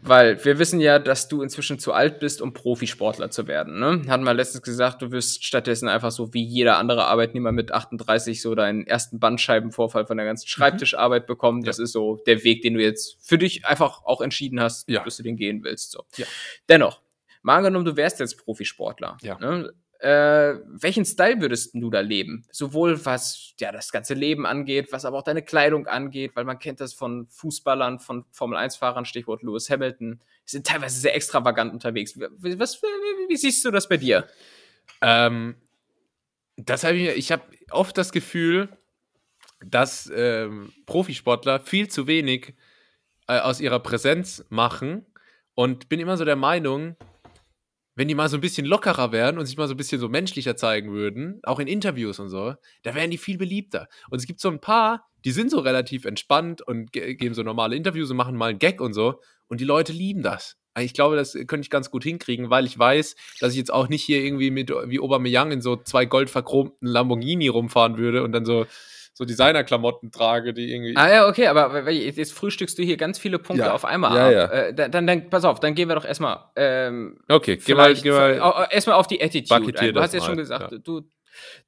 weil wir wissen ja, dass du inzwischen zu alt bist, um Profisportler zu werden. Ne? Hatten wir letztens gesagt, du wirst stattdessen einfach so wie jeder andere Arbeitnehmer mit 38 so deinen ersten Bandscheibenvorfall von der Mhm. ganzen Schreibtischarbeit bekommen. Das ist so der Weg, den du jetzt für dich einfach auch entschieden hast, Ja. dass du den gehen willst. So. Ja. Dennoch, mal angenommen, du wärst jetzt Profisportler. Ja. Ne? Äh, welchen Style würdest du da leben? Sowohl was ja das ganze Leben angeht, was aber auch deine Kleidung angeht, weil man kennt das von Fußballern, von Formel-1-Fahrern, Stichwort Lewis Hamilton, die sind teilweise sehr extravagant unterwegs. Wie, was, wie, wie siehst du das bei dir? Ähm, das habe ich, ich habe oft das Gefühl, dass ähm, Profisportler viel zu wenig äh, aus ihrer Präsenz machen und bin immer so der Meinung, wenn die mal so ein bisschen lockerer wären und sich mal so ein bisschen so menschlicher zeigen würden, auch in Interviews und so, da wären die viel beliebter. Und es gibt so ein paar, die sind so relativ entspannt und ge geben so normale Interviews und machen mal einen Gag und so. Und die Leute lieben das. Ich glaube, das könnte ich ganz gut hinkriegen, weil ich weiß, dass ich jetzt auch nicht hier irgendwie mit wie Aubameyang in so zwei goldverchromten Lamborghini rumfahren würde und dann so so Designerklamotten trage, die irgendwie. Ah ja, okay, aber jetzt frühstückst du hier ganz viele Punkte Ja. auf einmal Ja, ab. ja. Äh, dann, dann, pass auf, dann gehen wir doch erstmal ähm, okay, geh mal, geh mal. au- erstmal auf die Attitude. Du das hast ja schon gesagt, ja. du,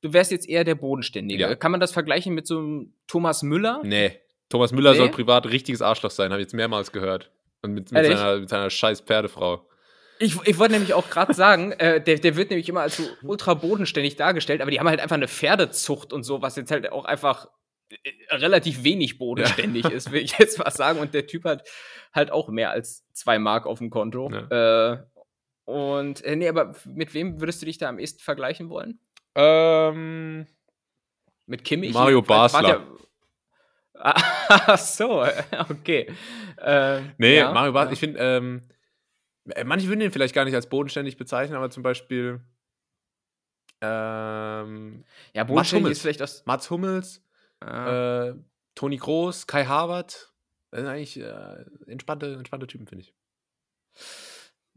du wärst jetzt eher der Bodenständige. Ja. Kann man das vergleichen mit so einem Thomas Müller? Nee. Thomas Müller Nee? soll privat richtiges Arschloch sein, habe ich jetzt mehrmals gehört. Und mit, mit, seiner, mit seiner scheiß Pferdefrau. Ich, ich wollte nämlich auch gerade sagen, äh, der, der wird nämlich immer als so ultra bodenständig dargestellt, aber die haben halt einfach eine Pferdezucht und so, was jetzt halt auch einfach äh, relativ wenig bodenständig ist, will ich jetzt mal sagen. Und der Typ hat halt auch mehr als zwei Mark auf dem Konto. Äh, und äh, nee, aber mit wem würdest du dich da am ehesten vergleichen wollen? Ähm, Mit Kimmich? Mario wart Basler. ja- Ach so, okay. Ähm, nee, ja, Mario ja. ich finde, ähm, äh, manche würden ihn vielleicht gar nicht als bodenständig bezeichnen, aber zum Beispiel ähm, Ja, bodenständig ist vielleicht aus. Mats Hummels, Äh, äh, Toni Groß, Kai Havertz. Das sind eigentlich äh, entspannte, entspannte Typen, finde ich.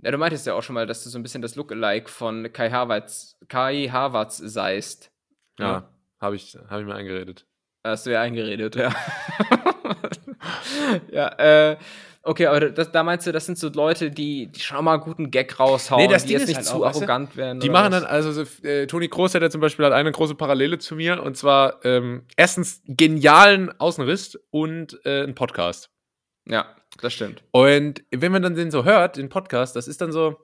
Ja, du meintest ja auch schon mal, dass du so ein bisschen das Lookalike von Kai Havertz, Kai Havertz seist. Ja, habe ich, hab ich mir eingeredet. Hast du ja eingeredet, ja. ja, äh, okay, aber das, da meinst du, das sind so Leute, die, die schon mal guten Gag raushauen, Nee, das die Ding jetzt nicht halt zu auch, weißt du, arrogant werden. Die machen was? dann, also so, äh, Toni Groß hat ja zum Beispiel halt eine große Parallele zu mir und zwar ähm, erstens genialen Außenriss und äh, einen Podcast. Ja, das stimmt. Und wenn man dann den so hört, den Podcast, das ist dann so,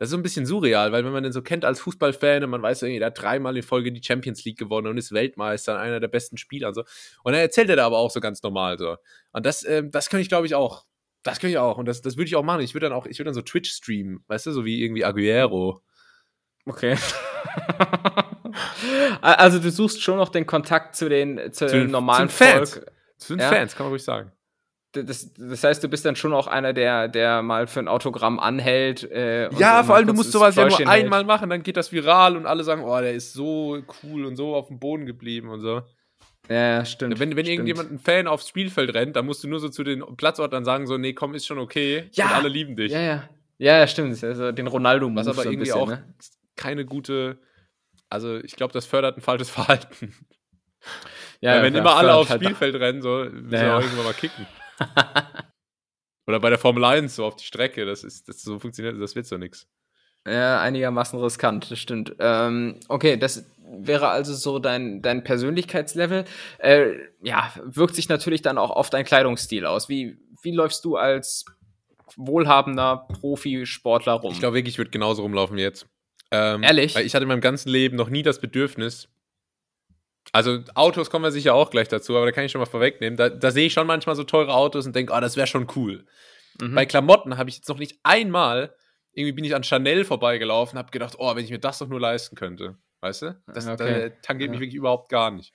das ist so ein bisschen surreal, weil wenn man den so kennt als Fußballfan und man weiß irgendwie, der hat dreimal in Folge die Champions League gewonnen und ist Weltmeister, einer der besten Spieler und so. Und dann erzählt er da aber auch so ganz normal so. Und das, ähm, das könnte ich glaube ich auch. Das könnte ich auch. Und das, das würde ich auch machen. Ich würde dann auch, ich würde dann so Twitch streamen, weißt du, so wie irgendwie Aguero. Okay. also du suchst schon noch den Kontakt zu den, zu Zu den den- normalen zum Fans. Volk. Zu den Ja. Fans, kann man ruhig sagen. Das, das heißt, du bist dann schon auch einer, der, der mal für ein Autogramm anhält. Äh, Ja, vor allem, du musst sowas ja nur Fläschchen hält. einmal machen, dann geht das viral und alle sagen, oh, der ist so cool und so auf dem Boden geblieben und so. Ja, stimmt. Wenn, wenn stimmt. irgendjemand ein Fan aufs Spielfeld rennt, dann musst du nur so zu den Platzortern sagen, so, nee, komm, ist schon okay. Ja. Und alle lieben dich. Ja, ja. Ja, stimmt. Also den ronaldo Was aber so irgendwie bisschen, auch ne? keine gute, also ich glaube, das fördert ein falsches Verhalten. Ja, Weil wenn ja, immer alle aufs halt- Spielfeld rennen, so, müssen Ja, wir auch irgendwann mal kicken. Oder bei der Formel 1 so auf die Strecke, das ist, das so funktioniert, das wird so nix. Ja, einigermaßen riskant, das stimmt. Ähm, okay, das wäre also so dein, dein Persönlichkeitslevel. Äh, ja, wirkt sich natürlich dann auch auf deinen Kleidungsstil aus. Wie, wie läufst du als wohlhabender Profisportler rum? Ich glaube wirklich, ich würde genauso rumlaufen wie jetzt. Ähm, Ehrlich? Weil ich hatte in meinem ganzen Leben noch nie das Bedürfnis. Also Autos kommen wir sicher auch gleich dazu, aber da kann ich schon mal vorwegnehmen. Da, da sehe ich schon manchmal so teure Autos und denke, oh, das wäre schon cool. Mhm. Bei Klamotten habe ich jetzt noch nicht einmal, irgendwie bin ich an Chanel vorbeigelaufen, habe gedacht, oh, wenn ich mir das doch nur leisten könnte. Weißt du? Das, Okay. das tangiert mich Ja. wirklich überhaupt gar nicht.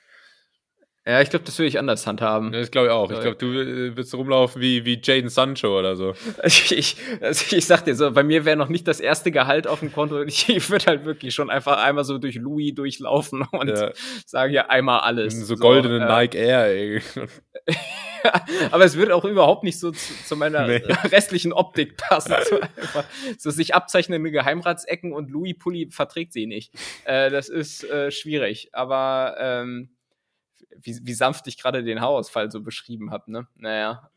Ja, ich glaube, das würde ich anders handhaben. Das glaube ich auch. Ich Sorry. glaube, du äh, wirst rumlaufen wie, wie Jaden Sancho oder so. Also ich, also ich sag dir so, bei mir wäre noch nicht das erste Gehalt auf dem Konto. Ich, ich würde halt wirklich schon einfach einmal so durch Louis durchlaufen und Ja. sagen ja einmal alles. So goldene äh, Nike Air, ey. Aber es würde auch überhaupt nicht so zu, zu meiner Nee. restlichen Optik passen. So, einfach, so sich abzeichnende Geheimratsecken und Louis Pulli verträgt sie nicht. Äh, das ist äh, schwierig. Aber ähm, wie, wie sanft ich gerade den Haarausfall so beschrieben habe, ne? Naja.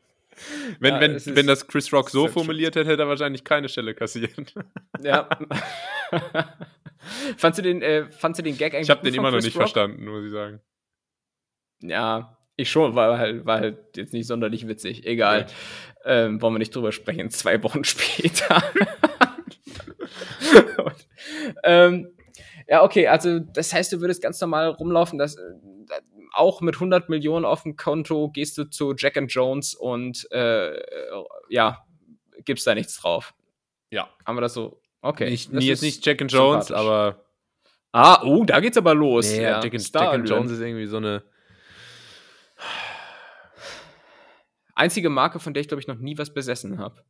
Wenn, Ja, wenn, ist- wenn das Chris Rock so halt formuliert hätte, hätte er wahrscheinlich keine Stelle kassiert. Ja. fandst, du den, äh, fandst du den Gag eigentlich Ich habe den immer noch Chris nicht Rock? verstanden, muss ich sagen. Ja, ich schon, war halt, war halt jetzt nicht sonderlich witzig. Egal. Ähm, wollen wir nicht drüber sprechen, zwei Wochen später. Und, ähm, Ja, okay, also das heißt, du würdest ganz normal rumlaufen, dass äh, auch mit 100 Millionen auf dem Konto gehst du zu Jack and Jones und äh, ja, gibst da nichts drauf. Ja. Haben wir das so? Okay. Nicht, das jetzt ist nicht Jack and Jones, aber Ah, oh, da geht's aber los. nee, ja. Jack, and, Jack and Jones ist irgendwie so eine. Einzige Marke, von der ich, glaube ich, noch nie was besessen habe.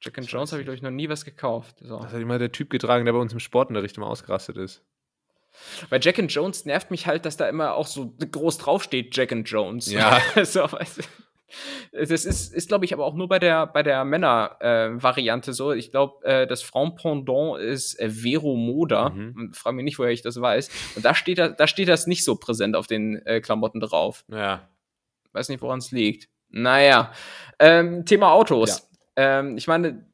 Jack and Jones habe ich, glaube ich, noch nie was gekauft. So. Das hat immer der Typ getragen, der bei uns im Sportunterricht immer ausgerastet ist. Bei Jack and Jones nervt mich halt, dass da immer auch so groß draufsteht, Jack and Jones. Ja. so, du. Das ist, ist glaube ich, aber auch nur bei der, bei der Männer-Variante so. Ich glaube, äh, das Frauenpendant ist äh, Vero Moda. Mhm. Und Frag mich nicht, woher ich das weiß. Und da steht, da, da steht das nicht so präsent auf den äh, Klamotten drauf. Ja. Weiß nicht, woran es liegt. Naja. Ähm, Thema Autos. Ähm, ich meine,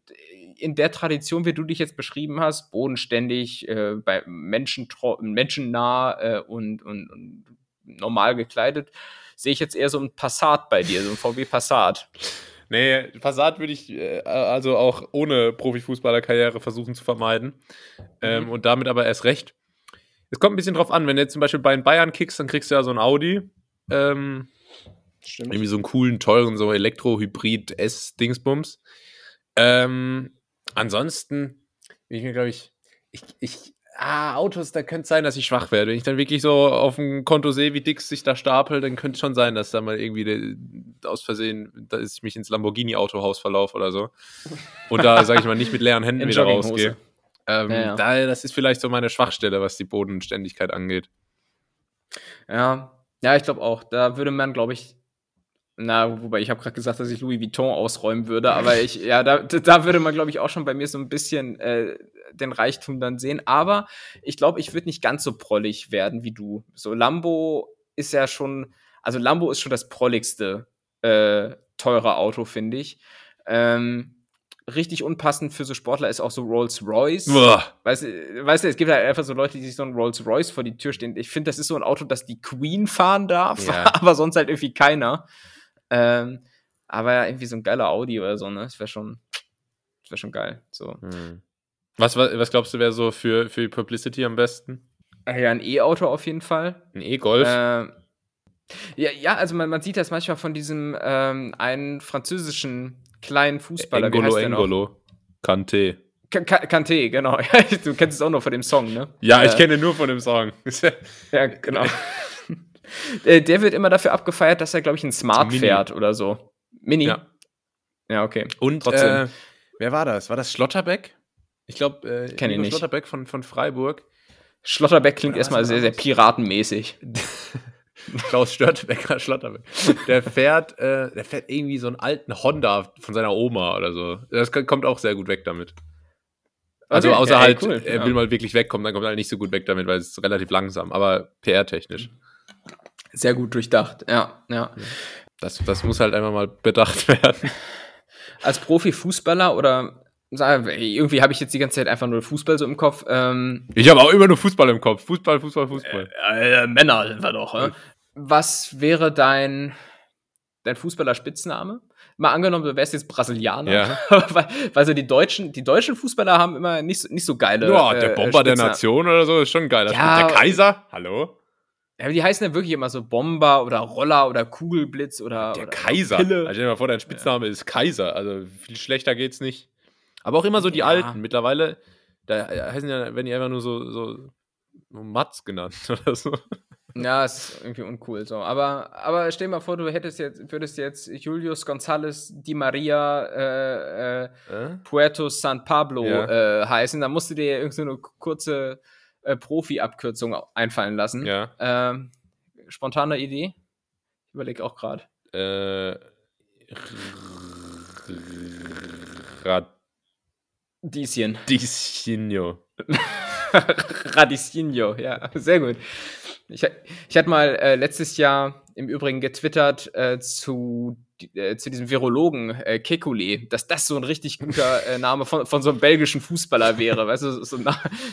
in der Tradition, wie du dich jetzt beschrieben hast, bodenständig, äh, bei Menschen menschennah äh, und, und, und normal gekleidet, sehe ich jetzt eher so ein Passat bei dir, so ein VW Passat. Nee, Passat würde ich äh, also auch ohne Profifußballerkarriere versuchen zu vermeiden. Ähm, und damit aber erst recht. Es kommt ein bisschen drauf an, wenn du jetzt zum Beispiel bei den Bayern kickst, dann kriegst du ja so ein Audi. Ähm, Stimmt. irgendwie so einen coolen, teuren, so Elektro-Hybrid S-Dingsbums. Ähm, ansonsten bin ich mir, glaube ich, ich, ich, ah, Autos, da könnte es sein, dass ich schwach werde. Wenn ich dann wirklich so auf dem Konto sehe, wie Dix sich da stapelt, dann könnte es schon sein, dass da mal irgendwie de, aus Versehen, dass ich mich ins Lamborghini-Autohaus verlaufe oder so. Und da, sage ich mal, nicht mit leeren Händen wieder rausgehe. Ähm, Ja, ja. Da, das ist vielleicht so meine Schwachstelle, was die Bodenständigkeit angeht. Ja, ja, ich glaube auch. Da würde man, glaube ich, na, wobei ich habe gerade gesagt, dass ich Louis Vuitton ausräumen würde, aber ich, ja, da, da würde man, glaube ich, auch schon bei mir so ein bisschen äh, den Reichtum dann sehen. Aber ich glaube, ich würde nicht ganz so prollig werden wie du. So, Lambo ist ja schon, also Lambo ist schon das prolligste äh, teure Auto, finde ich. Ähm, richtig unpassend für so Sportler ist auch so Rolls-Royce. Boah. Weißt, du- weißt du, es gibt halt einfach so Leute, die sich so ein Rolls Royce vor die Tür stehen. Ich finde, das ist so ein Auto, das die Queen fahren darf, Ja. aber sonst halt irgendwie keiner. Ähm, aber irgendwie so ein geiler Audi oder so, ne? Das wäre schon, das wäre schon geil. So. Hm. Was, was, was glaubst du, wäre so für, für die Publicity am besten? Äh, Ja, ein E-Auto auf jeden Fall. Ein E-Golf? Äh, ja, ja, also man, man sieht das manchmal von diesem ähm, einen französischen kleinen Fußballer. Engolo? Engolo. Kante. Ka- Ka- Kanté, genau. du kennst es auch noch von dem Song, ne? Ja, ich Äh, kenne nur von dem Song. Ja, genau. Äh, der wird immer dafür abgefeiert, dass er, glaube ich, ein Smart Mini. fährt oder so. Mini? Ja. Ja, okay. Und Trotzdem. Äh, wer war das? War das Schlotterbeck? Ich glaube, äh, Kenn ich nicht. Schlotterbeck von, von Freiburg. Schlotterbeck klingt erstmal sehr, sehr piratenmäßig. Klaus Störtebecker Schlotterbeck. Der fährt, äh, der fährt irgendwie so einen alten Honda von seiner Oma oder so. Das kommt auch sehr gut weg damit. Also Okay, außer ja, halt, cool, er ja. will mal wirklich wegkommen, dann kommt er halt nicht so gut weg damit, weil es ist relativ langsam, aber PR-technisch. Sehr gut durchdacht, ja, ja. Das, das muss halt einfach mal bedacht werden. Als Profifußballer oder irgendwie habe ich jetzt die ganze Zeit einfach nur Fußball so im Kopf. Ähm, Ich habe auch immer nur Fußball im Kopf. Fußball, Fußball, Fußball. äh, Männer sind wir doch, ne? Was wäre dein, dein Fußballer-Spitzname? Mal angenommen, du wärst jetzt Brasilianer. Ja. weil, weil so die deutschen, die deutschen Fußballer haben immer nicht so, nicht so geile. Ja, der äh, Bomber der. Nation oder so ist schon geil. Ja. Der Kaiser? Hallo? Ja, die heißen ja wirklich immer so Bomber oder Roller oder Kugelblitz oder. Der oder Kaiser. Pille. Also stell dir mal vor, dein Spitzname ist Kaiser. Also viel schlechter geht's nicht. Aber auch immer so die Ja. Alten. Mittlerweile, da heißen ja, werden die einfach nur so, so, Mats genannt oder so. Ja, ist irgendwie uncool so. Aber, aber stell dir mal vor, du hättest jetzt, würdest jetzt Julius González Di Maria äh, äh, Äh? Puerto San Pablo Ja. äh, heißen. Dann musst du dir irgendwie so eine kurze äh, Profi-Abkürzung einfallen lassen. Ja. Ähm, spontane Idee? Ich überlege auch gerade. Äh, Dieschen. Radicino. Radicino, ja, sehr gut. Ich, ich hatte mal äh, letztes Jahr im Übrigen getwittert äh, zu, äh, zu diesem Virologen äh, Kekulé, dass das so ein richtig guter äh, Name von, von so einem belgischen Fußballer wäre. Weißt du, so,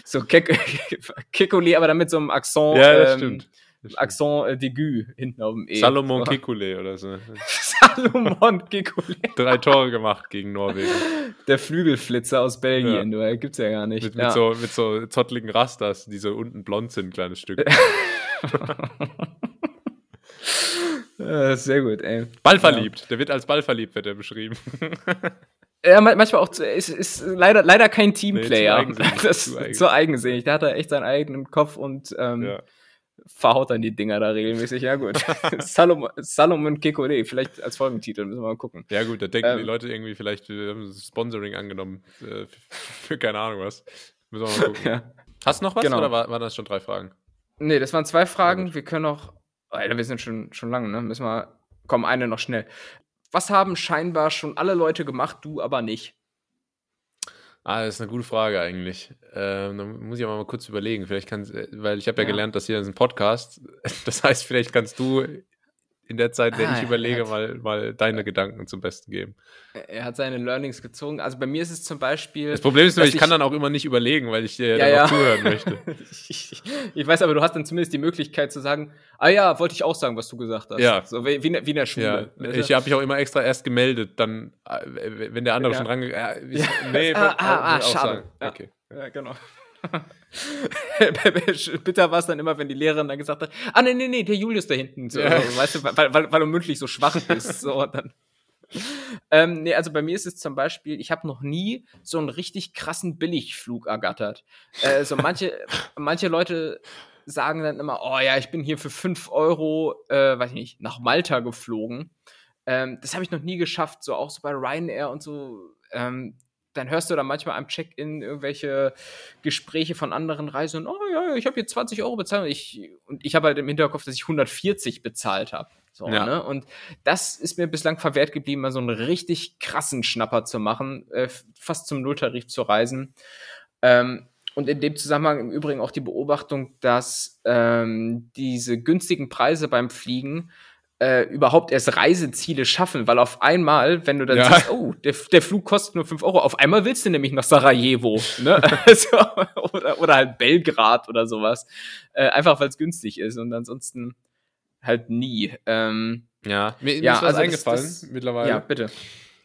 so, Kek Kekulé, aber dann mit so einem Akzent. Ja, das ähm, stimmt. Accent äh, d'aigu hinten auf dem E. Salomon So. Kikule oder so. Salomon Kikule. Drei Tore gemacht gegen Norwegen. Der Flügelflitzer aus Belgien, Ja. du, äh, gibt's ja gar nicht. Mit, ja. mit, so, mit so zottligen Rastas, die so unten blond sind, ein kleines Stück. Äh, sehr gut, ey. Ballverliebt. Der wird als Ballverliebt, wird er beschrieben. Ja, ma- manchmal auch, zu, ist, ist leider, leider kein Teamplayer. Nee, zu eigensinnig, das zu ist eigensinnig. so eigensinnig. Der hat da echt seinen eigenen Kopf und ähm, ja. verhaut dann die Dinger da regelmäßig. Ja, gut. Salomon, Salomon Kekole, vielleicht als Folgentitel, müssen wir mal gucken. ja, gut, da denken die Ähm. Leute irgendwie vielleicht, wir haben Sponsoring angenommen äh, für, keine Ahnung was. Müssen wir mal gucken. Ja. Hast du noch was Genau. oder war, waren das schon drei Fragen? Nee, das waren zwei Fragen. Wir können noch. Alter, wir sind schon, schon lange, ne? Müssen wir. Komm, eine noch schnell. Was haben scheinbar schon alle Leute gemacht, du aber nicht? Ah, das ist eine gute Frage eigentlich. Ähm, da muss ich aber mal kurz überlegen. Vielleicht kannst, äh, weil ich habe ja, Ja. gelernt, dass hier ist ein Podcast. Das heißt, vielleicht kannst du in der Zeit, der Ah, ich ja, überlege, er hat- mal, mal deine Gedanken zum Besten geben. Er- hat seine Learnings gezogen. Also bei mir ist es zum Beispiel. Das Problem ist nur, dass ich kann dann auch immer nicht überlegen, weil ich dir Ja, dann ja. auch zuhören möchte. ich, ich weiß aber, du hast dann zumindest die Möglichkeit zu sagen, ah ja, wollte ich auch sagen, was du gesagt hast. Ja. So wie, wie, in der- wie in der Ja, Schule. du? ich habe mich auch immer extra erst gemeldet, dann, äh, wenn der andere Ja. schon dran ja, ich, Ja. Nee, Ah, ah, ah, schade. Ja. Okay. Ja, genau. Bitter war es dann immer, wenn die Lehrerin dann gesagt hat, ah, nee, nee, nee, der Julius da hinten. So, Ja. so, weißt du, weil, weil, weil du mündlich so schwach bist. So, dann. Ähm, nee, also bei mir ist es zum Beispiel, ich habe noch nie so einen richtig krassen Billigflug ergattert. Äh, so manche, manche Leute sagen dann immer, oh ja, ich bin hier für 5 Euro, äh, weiß ich nicht, nach Malta geflogen. Ähm, das habe ich noch nie geschafft, so auch so bei Ryanair und so. Ähm, dann hörst du dann manchmal am Check-in irgendwelche Gespräche von anderen Reisenden. Oh ja, ja, ich habe hier 20 Euro bezahlt. Und ich, und ich habe halt im Hinterkopf, dass ich 140 bezahlt habe. So, Ja. ne? Und das ist mir bislang verwehrt geblieben, mal so einen richtig krassen Schnapper zu machen, äh, fast zum Nulltarif zu reisen. Ähm, und in dem Zusammenhang im Übrigen auch die Beobachtung, dass ähm, diese günstigen Preise beim Fliegen äh, überhaupt erst Reiseziele schaffen, weil auf einmal, wenn du dann Ja. siehst, oh, der, der Flug kostet nur 5 Euro, auf einmal willst du nämlich nach Sarajevo, ne? also, oder, oder halt Belgrad oder sowas. Äh, einfach weil es günstig ist und ansonsten halt nie. Ähm, Ja, mir, mir Ja, ist was also das- eingefallen das- mittlerweile. ja, bitte.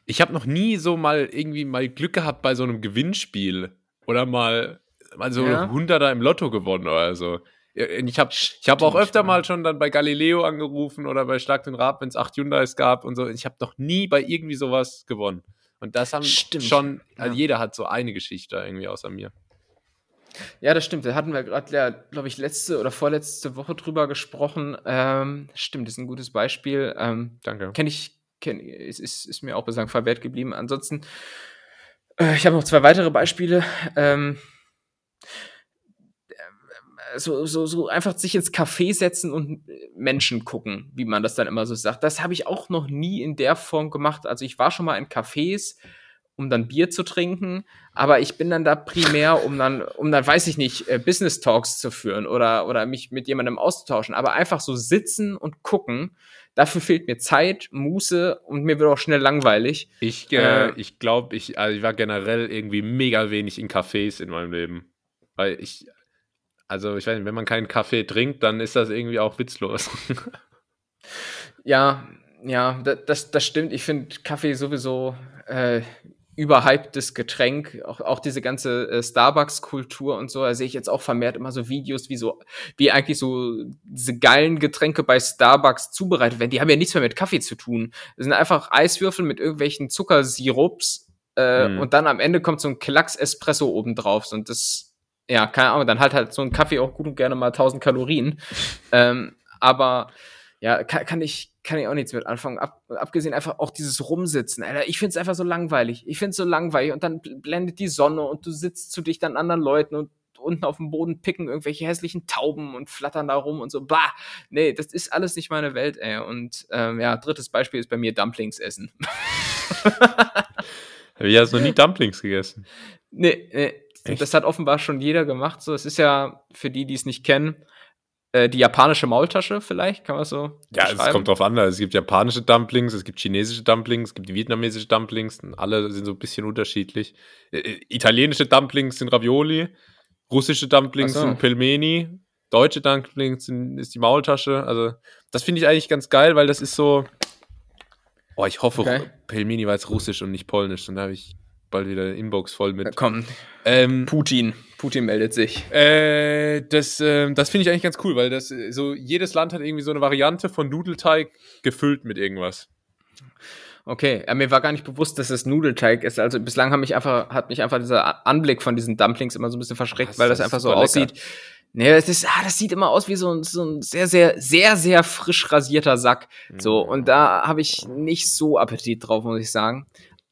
Ich habe noch nie so mal irgendwie mal Glück gehabt bei so einem Gewinnspiel oder mal, mal so Ja. ein Hunderter im Lotto gewonnen oder so. Ich habe ich hab auch öfter mal schon dann bei Galileo angerufen oder bei Schlag den Rab, wenn es acht Hyundais gab und so. Ich habe noch nie bei irgendwie sowas gewonnen. Und das haben Stimmt, schon, also ja. jeder hat so eine Geschichte irgendwie außer mir. Ja, das stimmt. Da hatten wir gerade, glaube ich, letzte oder vorletzte Woche drüber gesprochen. Ähm, stimmt, ist ein gutes Beispiel. Ähm, Danke. kenne ich, kenn, ist, ist, ist mir auch bislang verwehrt geblieben. Ansonsten, äh, ich habe noch zwei weitere Beispiele. Ähm, äh, so, so, so einfach sich ins Café setzen und äh, Menschen gucken, wie man das dann immer so sagt. Das habe ich auch noch nie in der Form gemacht. Also ich war schon mal in Cafés, um dann Bier zu trinken, aber ich bin dann da primär, um dann, um dann, weiß ich nicht, äh, Business Talks zu führen oder, oder mich mit jemandem auszutauschen. Aber einfach so sitzen und gucken, dafür fehlt mir Zeit, Muße und mir wird auch schnell langweilig. Ich, äh, Äh, ich glaube, ich, also ich war generell irgendwie mega wenig in Cafés in meinem Leben. Weil ich, also ich weiß nicht, wenn man keinen Kaffee trinkt, dann ist das irgendwie auch witzlos. Ja, ja, da- das, das stimmt. Ich finde Kaffee sowieso äh, überhyptes Getränk. Auch, auch diese ganze äh, Starbucks-Kultur und so. Da sehe ich jetzt auch vermehrt immer so Videos, wie so, wie eigentlich so diese geilen Getränke bei Starbucks zubereitet werden. Die haben ja nichts mehr mit Kaffee zu tun. Das sind einfach Eiswürfel mit irgendwelchen Zuckersirups. Äh, Mhm. Und dann am Ende kommt so ein Klacks-Espresso obendrauf. Und das, ja, keine Ahnung, dann halt halt so ein Kaffee auch gut und gerne mal 1000 Kalorien. ähm, aber ja, kann, kann, ich, kann ich auch nichts mit anfangen. Ab, abgesehen einfach auch dieses Rumsitzen, Alter. Ich find's einfach so langweilig. Ich find's so langweilig. Und dann bl- blendet die Sonne und du sitzt zu dicht an anderen Leuten und unten auf dem Boden picken irgendwelche hässlichen Tauben und flattern da rum und so. Bah, nee, das ist alles nicht meine Welt, ey. Und ähm, ja, drittes Beispiel ist bei mir Dumplings essen. Ich habe noch nie Dumplings gegessen. Nee, nee. Echt? Das hat offenbar schon jeder gemacht. So, es ist ja für die, die es nicht kennen, äh, die japanische Maultasche vielleicht, kann man so Ja, es kommt drauf an. Es gibt japanische Dumplings, es gibt chinesische Dumplings, es gibt vietnamesische Dumplings. Alle sind so ein bisschen unterschiedlich. Äh, äh, italienische Dumplings sind Ravioli, russische Dumplings so. sind Pelmeni. Deutsche Dumplings sind, ist die Maultasche. Also, das finde ich eigentlich ganz geil, weil das ist so. Oh, ich hoffe, Okay. Pelmeni war jetzt russisch und nicht polnisch. Dann habe ich bald wieder Inbox voll mit. Komm, Ähm, Putin. Putin meldet sich. äh, das ähm, das finde ich eigentlich ganz cool, weil das äh, so jedes Land hat irgendwie so eine Variante von Nudelteig gefüllt mit irgendwas. Okay, ja, mir war gar nicht bewusst, dass es Nudelteig ist. Also bislang hat mich einfach, hat mich einfach dieser Anblick von diesen Dumplings immer so ein bisschen verschreckt, Das- weil das das einfach so lecker. aussieht. Nee, es ist, ah, das sieht immer aus wie so ein, so ein sehr, sehr, sehr, sehr frisch rasierter Sack. So, Mhm. und da habe ich nicht so Appetit drauf, muss ich sagen.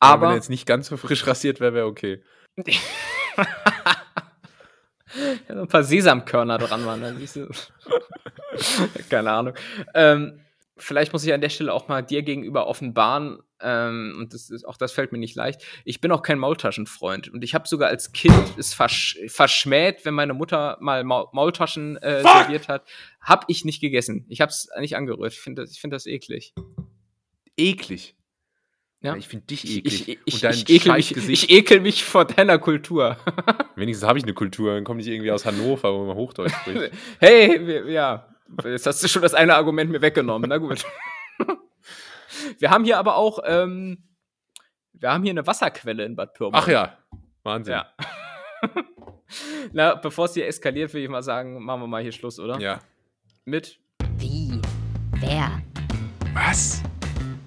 Aber wenn er jetzt nicht ganz so frisch rasiert wäre, wäre okay. Ja, ein paar Sesamkörner dran waren. Dann siehst du. Keine Ahnung. Ähm, vielleicht muss ich an der Stelle auch mal dir gegenüber offenbaren, ähm, und das ist, auch das fällt mir nicht leicht. Ich bin auch kein Maultaschenfreund. Und ich habe sogar als Kind es versch verschmäht, wenn meine Mutter mal Maul Maultaschen äh, serviert hat. Hab ich nicht gegessen. Ich habe es nicht angerührt. Ich finde das, ich find das eklig. Eklig. Ja. Ich finde dich Ich, eklig. ich, ich, und dein ich, ekel mich, ich ekel mich vor deiner Kultur. Wenigstens habe ich eine Kultur. Dann komme ich irgendwie aus Hannover, wo man Hochdeutsch spricht. Hey, ja, jetzt hast du schon das eine Argument mir weggenommen. Na gut. wir haben hier aber auch, ähm, wir haben hier eine Wasserquelle in Bad Pyrmont. Ach ja. Wahnsinn. Ja. Na, bevor es hier eskaliert, will ich mal sagen, machen wir mal hier Schluss, oder? ja. Mit Wie? Wer? Was?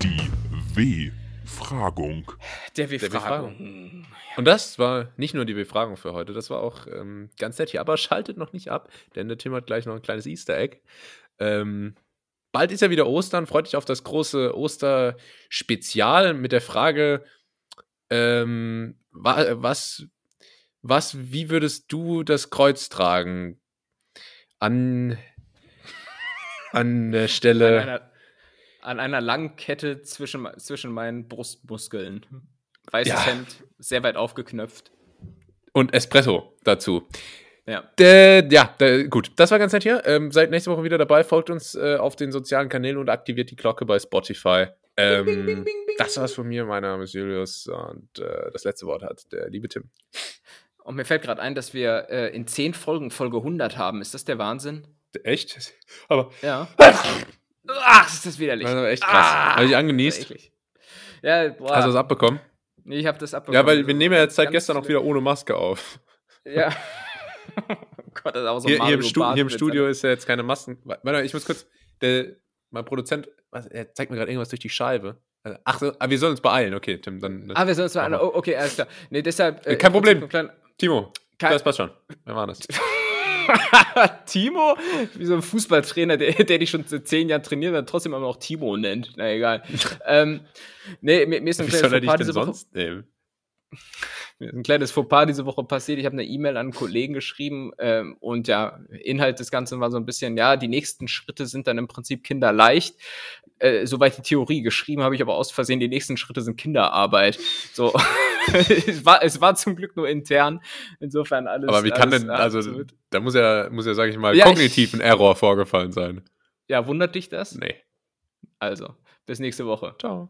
Die W-Fragung. der Der Befragung. Und das war nicht nur die Befragung für heute, das war auch ähm, ganz nett hier. Aber schaltet noch nicht ab, denn der Tim hat gleich noch ein kleines Easter Egg. Ähm, bald ist ja wieder Ostern. Freut dich auf das große Osterspezial mit der Frage, ähm, wa was, was, wie würdest du das Kreuz tragen? An, an der An Stelle. einer, an einer langen Kette zwischen, zwischen meinen Brustmuskeln. Weißes Ja. Hemd, sehr weit aufgeknöpft. Und Espresso dazu. Ja. Äh, ja, äh, gut. Das war ganz nett hier. Ähm, seid nächste Woche wieder dabei. Folgt uns äh, auf den sozialen Kanälen und aktiviert die Glocke bei Spotify. Ähm, das war's von mir. Mein Name ist Julius und äh, das letzte Wort hat der liebe Tim. Und mir fällt gerade ein, dass wir äh, in zehn Folgen Folge 100 haben. Ist das der Wahnsinn? Echt? Aber Ja. Ach, ist das widerlich. das aber echt krass. Ah, Habe ich angenießt. Ja, boah. Hast du das abbekommen? nee, ich habe das abbekommen. Ja, weil wir nehmen ja jetzt seit gestern auch wieder ohne Maske auf. Ja. oh Gott, das ist auch so Hier, hier, im, Stu hier im Studio ist ja jetzt keine Masken. Warte mal, ich muss kurz. Der, mein Produzent, was, er zeigt mir gerade irgendwas durch die Scheibe. Also, Ach so, aber wir sollen uns beeilen. Okay, Tim, dann. Ah, wir sollen uns eine. Oh, okay, alles klar. Nee, deshalb. Kein Problem. Timo, Kein- das passt schon. Wer war das? Timo? Wie so ein Fußballtrainer, der, der dich schon seit zehn Jahren trainiert und trotzdem immer noch Timo nennt. Na egal. ähm, nee, mir, mir ist ein Wie soll er kleines dich Fauxpas denn sonst nehmen? Mir ist ein kleines Fauxpas diese Woche passiert. Ich habe eine E-Mail an einen Kollegen geschrieben ähm, und ja, Inhalt des Ganzen war so ein bisschen, ja, die nächsten Schritte sind dann im Prinzip kinderleicht. Äh, soweit die Theorie. Geschrieben habe ich aber aus Versehen, die nächsten Schritte sind Kinderarbeit. So. es, war, es war zum Glück nur intern. Insofern alles. Aber wie kann denn, also, absolut- da muss ja, muss ja, sag ich mal, Ja, kognitiv ein Error vorgefallen sein. Ja, wundert dich das? Nee. Also, bis nächste Woche. Ciao.